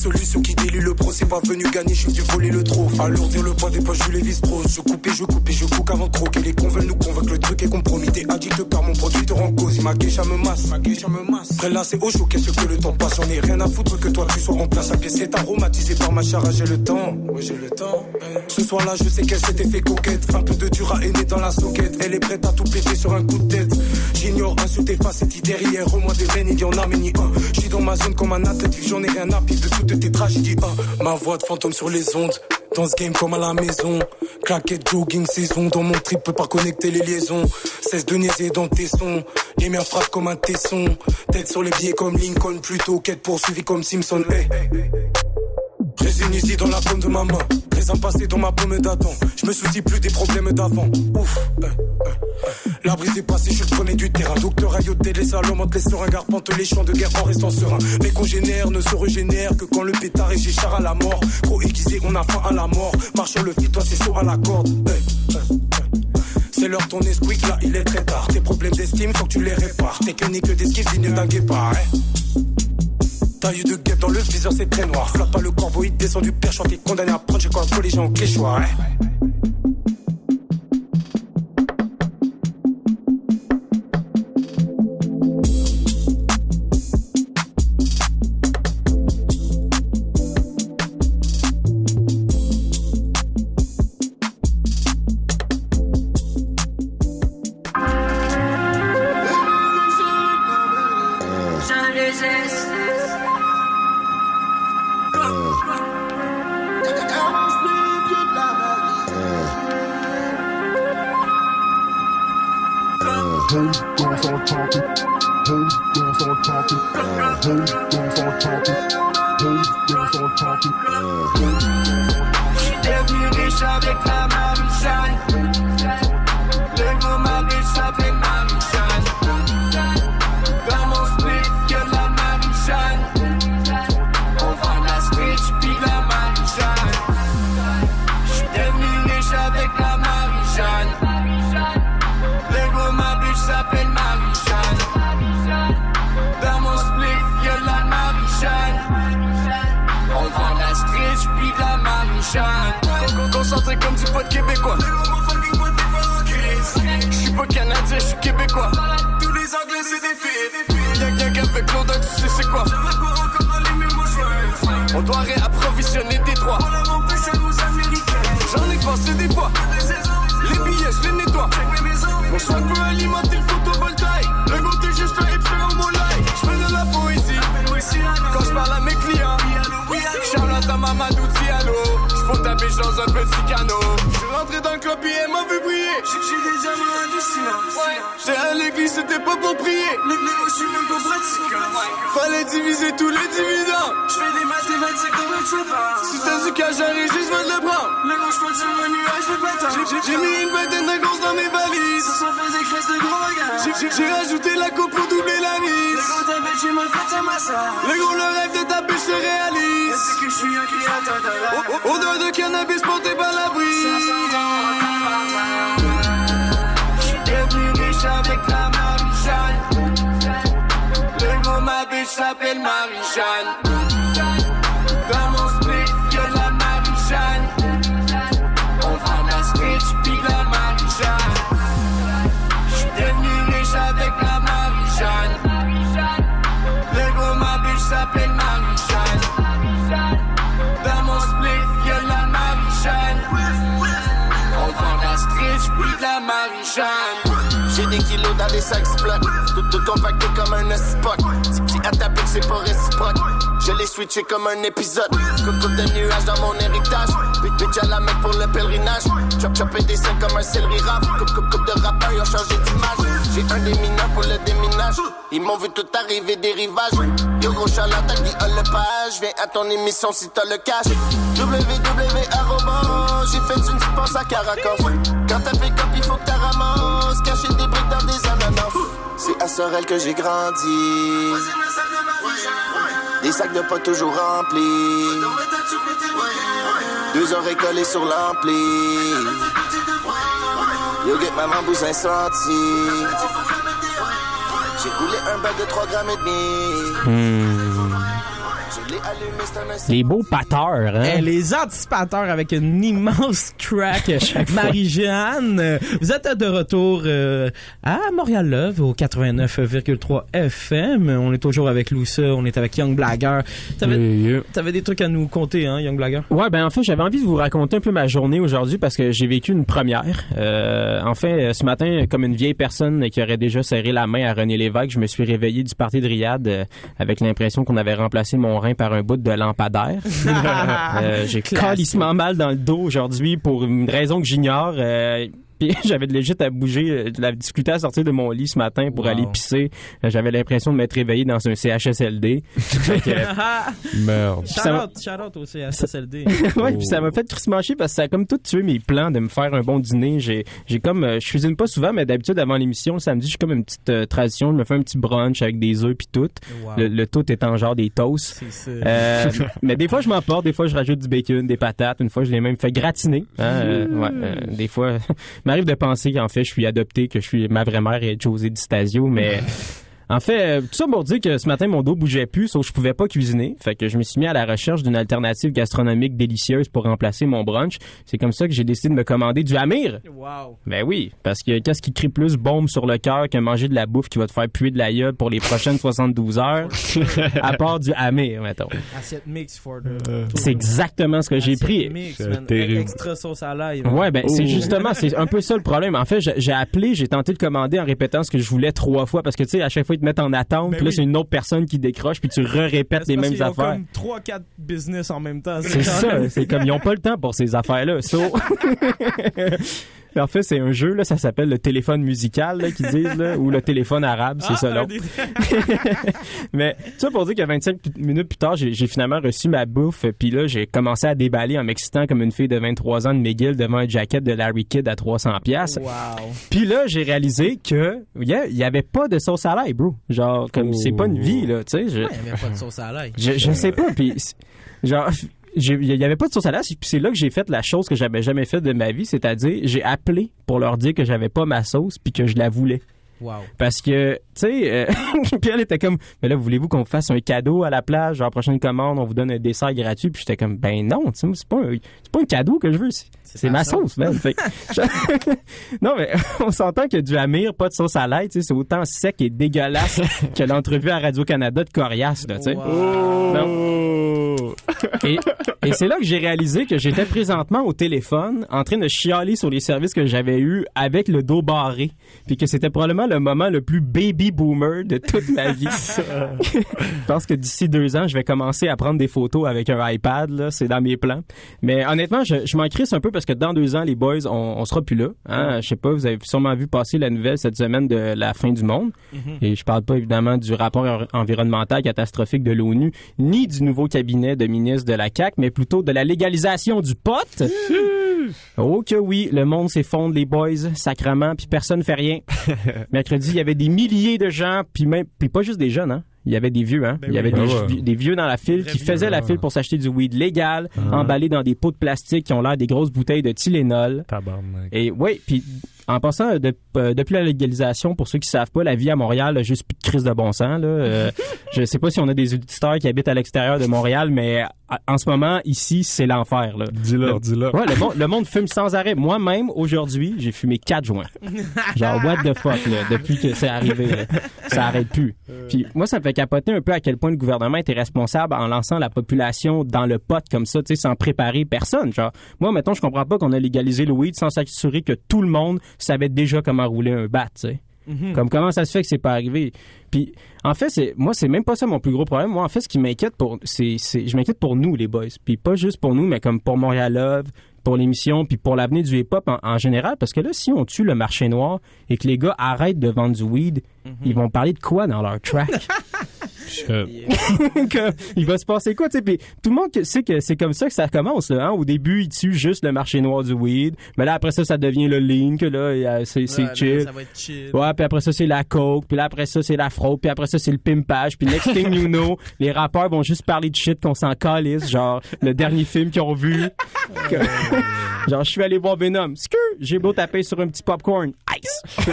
solution qui délue le pro, c'est pas venu gagner, je suis voler le trop. Alourdir le poids des poches, je les vis pro. Je coupe et je coupe et je coupe avant de croquer. Les cons nous convaincre, le truc est compromis. T'es addict car mon produit te rend cause. Ma geisha me masse, ma geisha me masse. Près là, c'est au chaud, qu'est-ce que le temps passe? J'en ai rien à foutre que toi tu sois en place. Sa pièce est aromatisée par ma chara, j'ai le temps. Ouais, j'ai le temps. Ce soir-là, je sais qu'elle s'était fait coquette. Un peu de dur à aimer dans la soquette. Elle est prête à tout péter sur un coup de tête. J'ignore tes faces et dit derrière. Au moins des veines, il y en a, mais ni un. Je suis dans ma zone comme un athlète, j'en ai rien à pif de toutes tes tragédies. Un. Ma voix de fantôme sur les ondes. Dans ce game comme à la maison. Claquette, jogging, saison. Dans mon trip, peut pas connecter les liaisons. Cesse de niaiser dans tes sons. Les miens frappent comme un tesson. Tête sur les billets comme Lincoln. Plutôt quête poursuivie comme Simpson. Hey. Résine ici dans la paume de ma main. Passé dans ma paume d'Adam. Je me soucie plus des problèmes d'avant. Ouf. euh, euh. La brise est passée, je premier du terrain. Docteur Ayoté, les salons les seringues, arpente les champs de guerre en restant serein. Mes congénères ne se régénèrent que quand le pétard est char à la mort. Trop aiguisé, on a faim à la mort. Marche le fil, toi c'est chaud à la corde. Hey. C'est l'heure ton esprit, là il est très tard. Tes problèmes d'estime, faut que tu les répares. Technique d'esquive digne d'un guépard. Hein. Taille de guêpe dans le viseur, c'est très noir. Flappe pas le corbeau, descend du perchoir. T'es condamné à prendre, j'ai quoi un gens au cléchoir. Hein. Faut ta biche dans un petit canot. Rentré dans le club et elle m'a vu briller. J'ai des diamants hallucinants. J'étais à l'église, c'était pas pour prier. Les néos, je suis même pas pratiquant. Fallait diviser tous les dividendes. Je fais des mathématiques comme un chopin. Si t'as du cash, j'arrive juste de le prendre. Le gros, je sur un nuage, je pas tant. J'ai- mis une vingtaine de grosses dans mes valises. Ça fait des cresses de gros regards. J'ai- rajouté la coupe pour doubler la mise. Le gros, ta bête, j'ai mal fait ta massage. Le gros, le rêve de ta biche se réalise. C'est que je suis un créateur de rap. Odeur de cannabis porté par la brise. S'appelle Marie-Jeanne. Dans mon split, y'a la Marie-Jeanne. On vend la scritch pis la Marie-Jeanne. J'suis devenu riche avec la Marie-Jeanne. Le gros, ma bitch s'appelle Marie-Jeanne. Dans mon split, y'a la Marie-Jeanne. On vend la scritch pis la Marie-Jeanne. J'ai des kilos dans les sacs blocs, tout, tout compacté comme un Spock. À ta pique, c'est pas réciproque. Je l'ai switché comme un épisode. Coupe de nuages dans mon héritage. Bitch, à la main pour le pèlerinage. Chop chopé des seins comme un céleri rave. Coupe coupe coupe de rappeurs, ils ont changé d'image. J'ai un des mineurs pour le déminage. Ils m'ont vu tout arriver des rivages. Yo gros Charlotte, Guy Lepage. Viens à ton émission si t'as le cash. arrobas, J'ai fait une dispense à Caracas. Quand t'as pick up, il faut que t'as ramasses. Cacher des briques dans des. C'est à Sorel que j'ai grandi. Des sacs de pas toujours remplis. Deux oreilles collées sur l'ampli. Yo, get maman bousin senti. J'ai roulé un bac de 3 grammes et demi. Je Les beaux pateurs, hein? Eh, les anticipateurs avec une immense track. [LAUGHS] Marie-Jeanne, vous êtes de retour euh, à Montréal-Love au 89,3 FM. On est toujours avec Loussa, on est avec Young Blagger. T'avais Yeah, yeah. t'avais des trucs à nous conter, hein, Young Blagger? Ouais, ben en fait, j'avais envie de vous raconter un peu ma journée aujourd'hui parce que j'ai vécu une première. Euh, en fait, ce matin, comme une vieille personne qui aurait déjà serré la main à René Lévesque, je me suis réveillé du party de Riyad euh, avec l'impression qu'on avait remplacé mon rein par un bout de lampadaire. [LAUGHS] Euh, j'ai calissement mal dans le dos aujourd'hui pour une raison que j'ignore. Euh, puis [LAUGHS] j'avais de légit à bouger, euh, de la difficulté à sortir de mon lit ce matin pour Wow. aller pisser. Euh, J'avais l'impression de m'être réveillé dans un CHSLD. [LAUGHS] [LAUGHS] Merde. Shout-out, à SSLD. ouais, puis ça m'a fait crissement chier parce que ça a comme tout tué mes plans de me faire un bon dîner. J'ai, j'ai comme, euh, je cuisine pas souvent, mais d'habitude avant l'émission, le samedi, j'ai comme une petite euh, tradition. Je me fais un petit brunch avec des œufs puis tout. Wow. Le, le tout étant genre des toasts. C'est ça. Euh, mais des fois, je m'emporte. Des fois, je rajoute du bacon, des patates. Une fois, je l'ai même fait gratiner. hein, euh, ouais, euh, des fois, m'arrive de penser qu'en fait, je suis adopté, que je suis ma vraie mère est José Di Stasio, mais [LAUGHS] en fait, euh, tout ça pour dire que ce matin, mon dos bougeait plus, sauf que je pouvais pas cuisiner. Fait que je me suis mis à la recherche d'une alternative gastronomique délicieuse pour remplacer mon brunch. C'est comme ça que j'ai décidé de me commander du Hamir. Wow. Ben oui, parce que qu'est-ce qui crie plus bombe sur le cœur que manger de la bouffe qui va te faire puer de la gueule pour les prochaines [LAUGHS] 72 heures, [LAUGHS] à part du Hamir, mettons. Assiette mix for the... C'est exactement ce que j'ai Assiette pris. mix, man. Extra sauce à l'ail. Ouais, ben c'est justement, c'est un peu ça le problème. En fait, j'ai- appelé, j'ai tenté de commander en répétant ce que je voulais trois fois parce que tu sais, à chaque fois te mettent en attente, Ben puis là oui. c'est une autre personne qui décroche, puis tu re-répètes les mêmes affaires. comme 3-4 business en même temps. C'est ça, c'est comme ils ont pas le temps pour ces affaires-là. So... [LAUGHS] en fait, c'est un jeu là, ça s'appelle le téléphone musical là, qu'ils disent là, ou le téléphone arabe, c'est Ah, ça l'autre. des- [LAUGHS] Mais ça pour dire que 25 minutes plus tard, j'ai finalement reçu ma bouffe, puis là j'ai commencé à déballer en m'excitant comme une fille de 23 ans de McGill devant un jacket de Larry Kidd à 300 pièces. Wow. Puis là, j'ai réalisé que yeah, il y avait pas de sauce à l'ail, bro. Genre comme c'est pas une vie là, tu sais. je- Ouais, Il n'y avait pas de sauce à l'ail. je, je sais pas, puis genre il y avait pas de sauce à puis c'est là que j'ai fait la chose que j'avais jamais faite de ma vie, c'est-à-dire j'ai appelé pour leur dire que j'avais pas ma sauce puis que je la voulais. Wow. Parce que, tu sais, euh, [LAUGHS] puis elle était comme, mais là, voulez-vous qu'on vous fasse un cadeau à la plage, genre prochaine commande, on vous donne un dessert gratuit, puis j'étais comme, ben non, tu sais, c'est pas un, pas un cadeau que je veux, c'est, ma sauce. man. Fait que [LAUGHS] je- [LAUGHS] non, mais on s'entend que du Amir, pas de sauce à l'ail, tu sais, c'est autant sec et dégueulasse que l'entrevue à Radio-Canada de Corias, là, tu sais. Et, et c'est là que j'ai réalisé que j'étais présentement au téléphone en train de chialer sur les services que j'avais eus avec le dos barré. Puis que c'était probablement le moment le plus baby boomer de toute ma vie. [LAUGHS] je pense que d'ici deux ans, je vais commencer à prendre des photos avec un iPad. Là, c'est dans mes plans. Mais honnêtement, je, je m'en crisse un peu parce que dans deux ans, les boys, on, on sera plus là. Hein? Je sais pas, vous avez sûrement vu passer la nouvelle cette semaine de la fin du monde. Mhm. Et je parle pas évidemment du rapport en- environnemental catastrophique de l'ONU, ni du nouveau cabinet de ministre de la CAC, mais plutôt de la légalisation du pot. Oh que oui, le monde s'effondre, les boys, sacrement, puis personne fait rien. [LAUGHS] Mercredi, il y avait des milliers de gens, puis même, puis pas juste des jeunes, hein. Il y avait des vieux, hein. Ben il y avait oui. des, Ah ouais. des vieux dans la file qui faisaient la file pour s'acheter du weed légal, emballé dans des pots de plastique qui ont l'air des grosses bouteilles de Tylenol. Tabarnak. Et oui, puis en passant, de- euh, depuis la légalisation, pour ceux qui savent pas, la vie à Montréal a juste plus de crise de bon sens. Là. Euh, [LAUGHS] je sais pas si on a des auditeurs qui habitent à l'extérieur de Montréal, mais en ce moment, ici, c'est l'enfer. là. Dis-leur, Le- dis-leur. Ouais, le, monde, le monde fume sans arrêt. Moi-même, aujourd'hui, j'ai fumé quatre joints. Genre, what the fuck, là, depuis que c'est arrivé. là. Ça arrête plus. Puis moi, ça me fait capoter un peu à quel point le gouvernement était responsable en lançant la population dans le pot comme ça, tu sais, sans préparer personne. Genre, moi, mettons, je comprends pas qu'on a légalisé le weed sans s'assurer que tout le monde savait déjà comment rouler un bat, tu sais. Mhm. Comme comment ça se fait que c'est pas arrivé? Puis en fait, c'est moi c'est même pas ça mon plus gros problème. Moi en fait ce qui m'inquiète pour c'est c'est je m'inquiète pour nous les boys. Puis pas juste pour nous mais comme pour Montréal Love, pour l'émission puis pour l'avenir du hip-hop en, en général parce que là si on tue le marché noir et que les gars arrêtent de vendre du weed, ils vont parler de quoi dans leur track? [LAUGHS] [LAUGHS] que- il va se passer quoi, tu sais. Puis tout le monde que- sait que c'est comme ça que ça commence. Là, hein. Au début, ils tuent juste le marché noir du weed, mais là après ça, ça devient le lean, que là, c'est Ouais, chill. ça va être chill. Ouais, puis après ça, c'est la coke, puis là après ça, c'est la fraude, puis après ça, c'est le pimpage, puis next thing you know, [LAUGHS] les rappeurs vont juste parler de shit qu'on s'en calisse, genre le dernier film qu'ils ont vu. Que- [LAUGHS] genre, je suis allé voir Venom. Skur, j'ai beau taper sur un petit popcorn. Ice!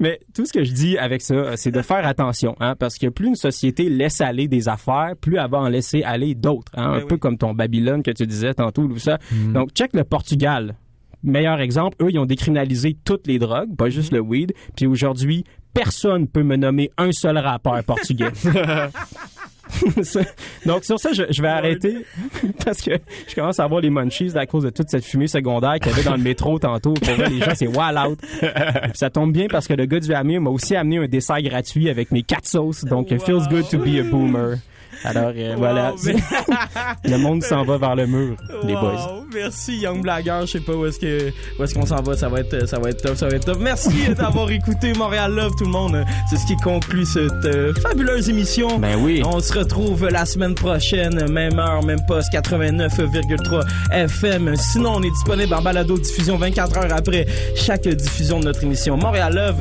Mais tout ce que je dis avec ça, c'est de faire attention, hein, parce que plus une société laisse aller des affaires, plus elle va en laisser aller d'autres. Hein, un peu comme ton Babylone que tu disais tantôt, ou ça. Donc, check le Portugal. Meilleur exemple, eux, ils ont décriminalisé toutes les drogues, pas juste le weed. Puis aujourd'hui, personne peut me nommer un seul rappeur portugais. [LAUGHS] [LAUGHS] [LAUGHS] Donc sur ça, je, je vais arrêter [LAUGHS] parce que je commence à avoir les munchies à cause de toute cette fumée secondaire qu'il y avait dans le métro tantôt. Pour vrai, les gens, c'est wild out. Puis [LAUGHS] ça tombe bien parce que le gars du Amir m'a aussi amené un dessert gratuit avec mes quatre sauces. Donc, it feels good to be a boomer. Alors, euh, voilà. mais- le monde s'en va vers le mur, les Wow, boys. Merci Young Blagger, je sais pas où est-ce que où est-ce qu'on s'en va, ça va être ça va être top, ça va être top. Merci d'avoir écouté Montréal Love tout le monde. C'est ce qui conclut cette euh, fabuleuse émission. Ben oui. On se retrouve la semaine prochaine, même heure, même poste 89,3 FM. Sinon, on est disponible en balado diffusion 24 heures après chaque diffusion de notre émission Montréal Love.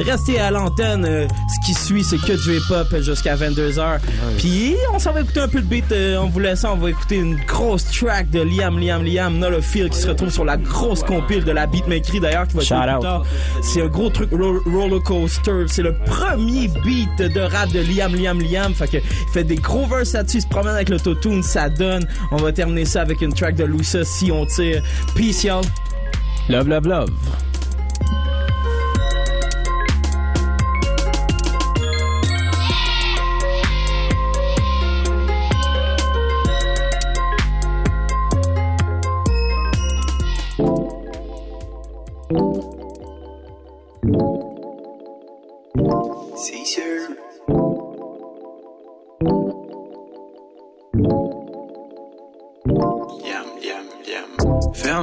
Restez à l'antenne, euh, ce qui suit c'est que du hip-hop jusqu'à 22h. Puis on s'en va écouter un peu de beat euh, en vous laissant, on va écouter une grosse track de Liam Liam Liam Not a Feel qui se retrouve sur la grosse compile de la beatmakerie d'ailleurs qui va jouer plus tard. C'est un gros truc ro- roller coaster. C'est le premier beat de rap de Liam Liam Liam. Fait que il fait des gros verses là-dessus, se promène avec l'autotune, ça donne. On va terminer ça avec une track de Louisa si on tire. Peace y'all. Love, love, love.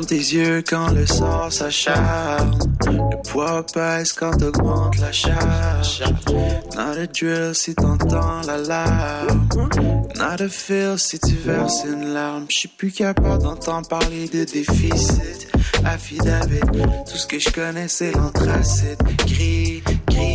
Tes yeux quand le sort s'acharne. Le poids pèse quand augmente la charge. Not a drill si t'entends l'alarme. Not a feel si tu verses une larme. J'suis plus capable d'entendre parler de déficit. Affidavit, tout ce que je connais c'est l'anthracite. Gris, gris,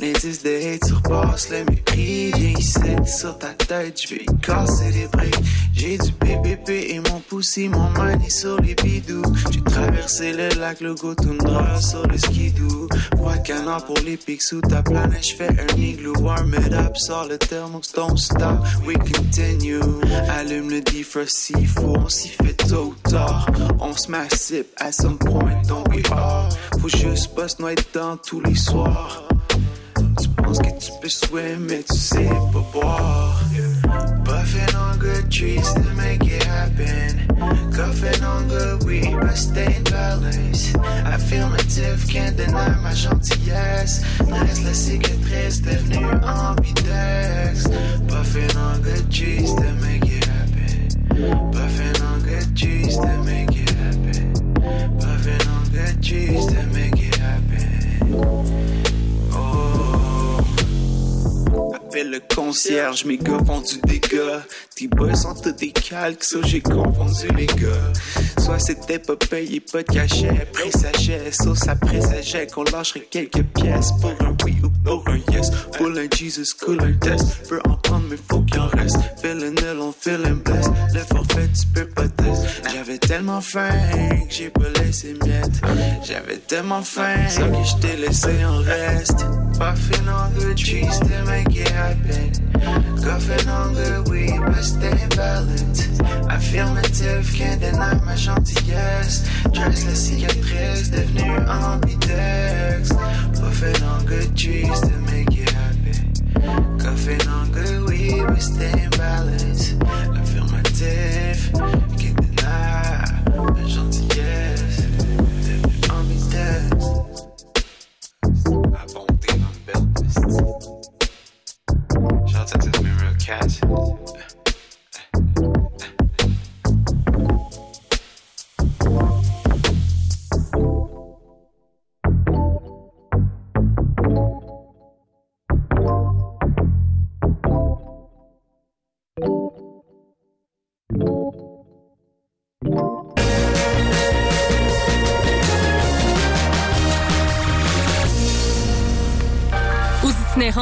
bêtises de hate surpassent le mépris. Viens ici sur ta tête, je vais casser les briques. J'ai du PPP et mon poussi, mon est sur les bidous. J'ai traversé le lac, le go tundra sur le skidoo. Froid canard pour les pics sous ta planète, je fais un igloo. Warm it up, sors le thermos, don't stop, we continue. Allume le defrost s'il faut, on s'y fait tôt ou tard. On se sip à some point, don't we? Are. Faut juste pas se noyer dedans tous les soirs. Tu penses que tu peux swim, mais tu sais. Buffing on good trees to make it happen. Cuffing on good weed, but stay in balance. Affirmative, can't deny ma gentillesse. Reste la cicatrice devenue ambidex. Buffing on good trees to make it happen. Buffing on good trees to make it happen. Buffing on good trees to make it happen. Le concierge, mes gars font du dégât. Tes boys sont tous des calques, ça j'ai confondu les gars. Soit c'était pas payé, pas de cachet, sachet, sauce après sachet, qu'on lâcherait quelques pièces pour un oui ou pour un yes. Pour un Jesus, cool un test, peut en prendre mais faut qu'il en reste. Fais le nul, on fait le bless, le forfait tu peux pas test. J'avais tellement faim que j'ai pas laissé miettes. J'avais tellement faim que je t'ai laissé en reste. Puffing on good trees to make it happen. Coughing on good weed, but stay balance. Affirmative, can't deny ma gentillesse. Dress la cicatrice, devenue ambidex. Puffing on good trees to make it happen. Coughing on good weed, but stay balance. Affirmative, can't deny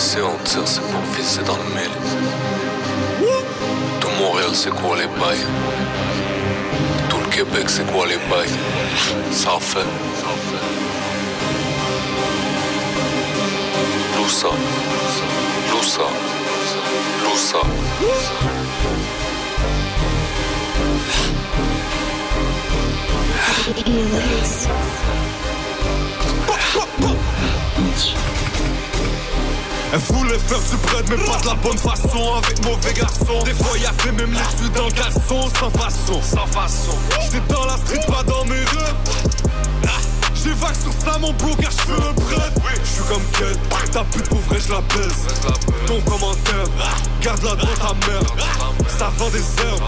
Si on tire, c'est pour viser dans le mille. Tout Montréal, c'est quoi les bails? Tout le Québec, c'est quoi les bails? Ça fait. Loussa. Loussa. Loussa. Elle voulait faire du bread mais pas de la bonne façon. Avec mauvais garçon Des fois y'a fait même les dans le caleçon. Sans façon, sans façon. J'étais dans la street pas dans mes rêves. Ah, J'ai vague sur ça mon bro car je fais un bread. Je suis comme Ken, ta pute pour vrai je la baisse Ton commentaire, garde-la dans ta mère Ça vend des herbes,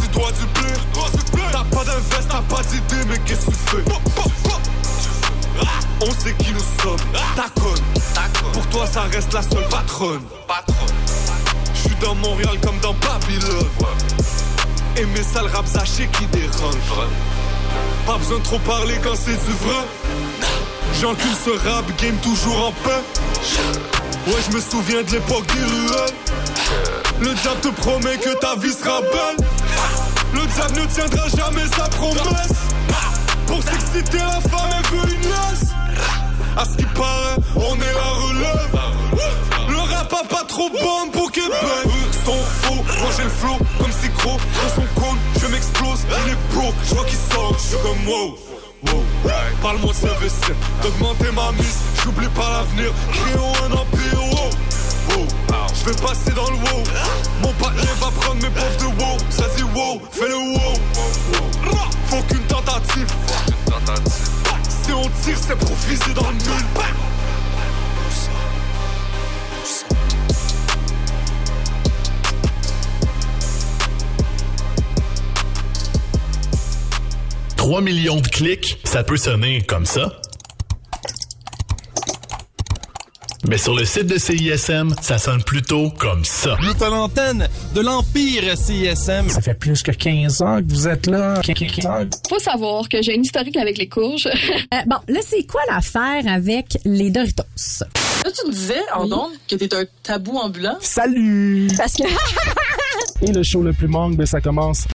tu dois du blé. T'as pas d'invest, t'as pas d'idée mais qu'est-ce que tu fais? On sait qui nous sommes, ta conne. Pour toi, ça reste la seule patronne. Je suis dans Montréal comme dans Babylone. Et mes sales rap sachets qui dérangent. Pas besoin de trop parler quand c'est du vrai. J'encule ce rap game toujours en paix. Ouais, je me souviens de l'époque des ruelles. Le diable te promet que ta vie sera belle. Le diable ne tiendra jamais sa promesse. Pour s'exciter, la femme une laisse. À ce qui paraît, on est la relève. Le rap a pas trop bon pour. Eux sont faux, moi j'ai le flow comme c'est gros. Dans son cône, je m'explose. Il est broke, je vois qu'il sort, je suis comme wow. wow. Parle-moi de s'investir, d'augmenter ma mise. J'oublie pas l'avenir, créons un empire. Wow. Je vais passer dans le wow. Mon partenaire va prendre mes bofs de wow. Ça dit wow, fais le wow. Faut qu'une tentative on tire, c'est pour viser dans le mille. Trois millions de clics, ça peut sonner comme ça Mais sur le site de CISM, ça sonne plutôt comme ça. Vous êtes à l'antenne de l'Empire CISM. Ça fait plus que 15 ans que vous êtes là. Faut savoir que j'ai une historique avec les courges. [LAUGHS] Euh, bon, là, c'est quoi l'affaire avec les Doritos? Là, tu me disais, en ondes, que t'es un tabou ambulant. Salut! Parce que... [LAUGHS] Et le show le plus manque, ben, ça commence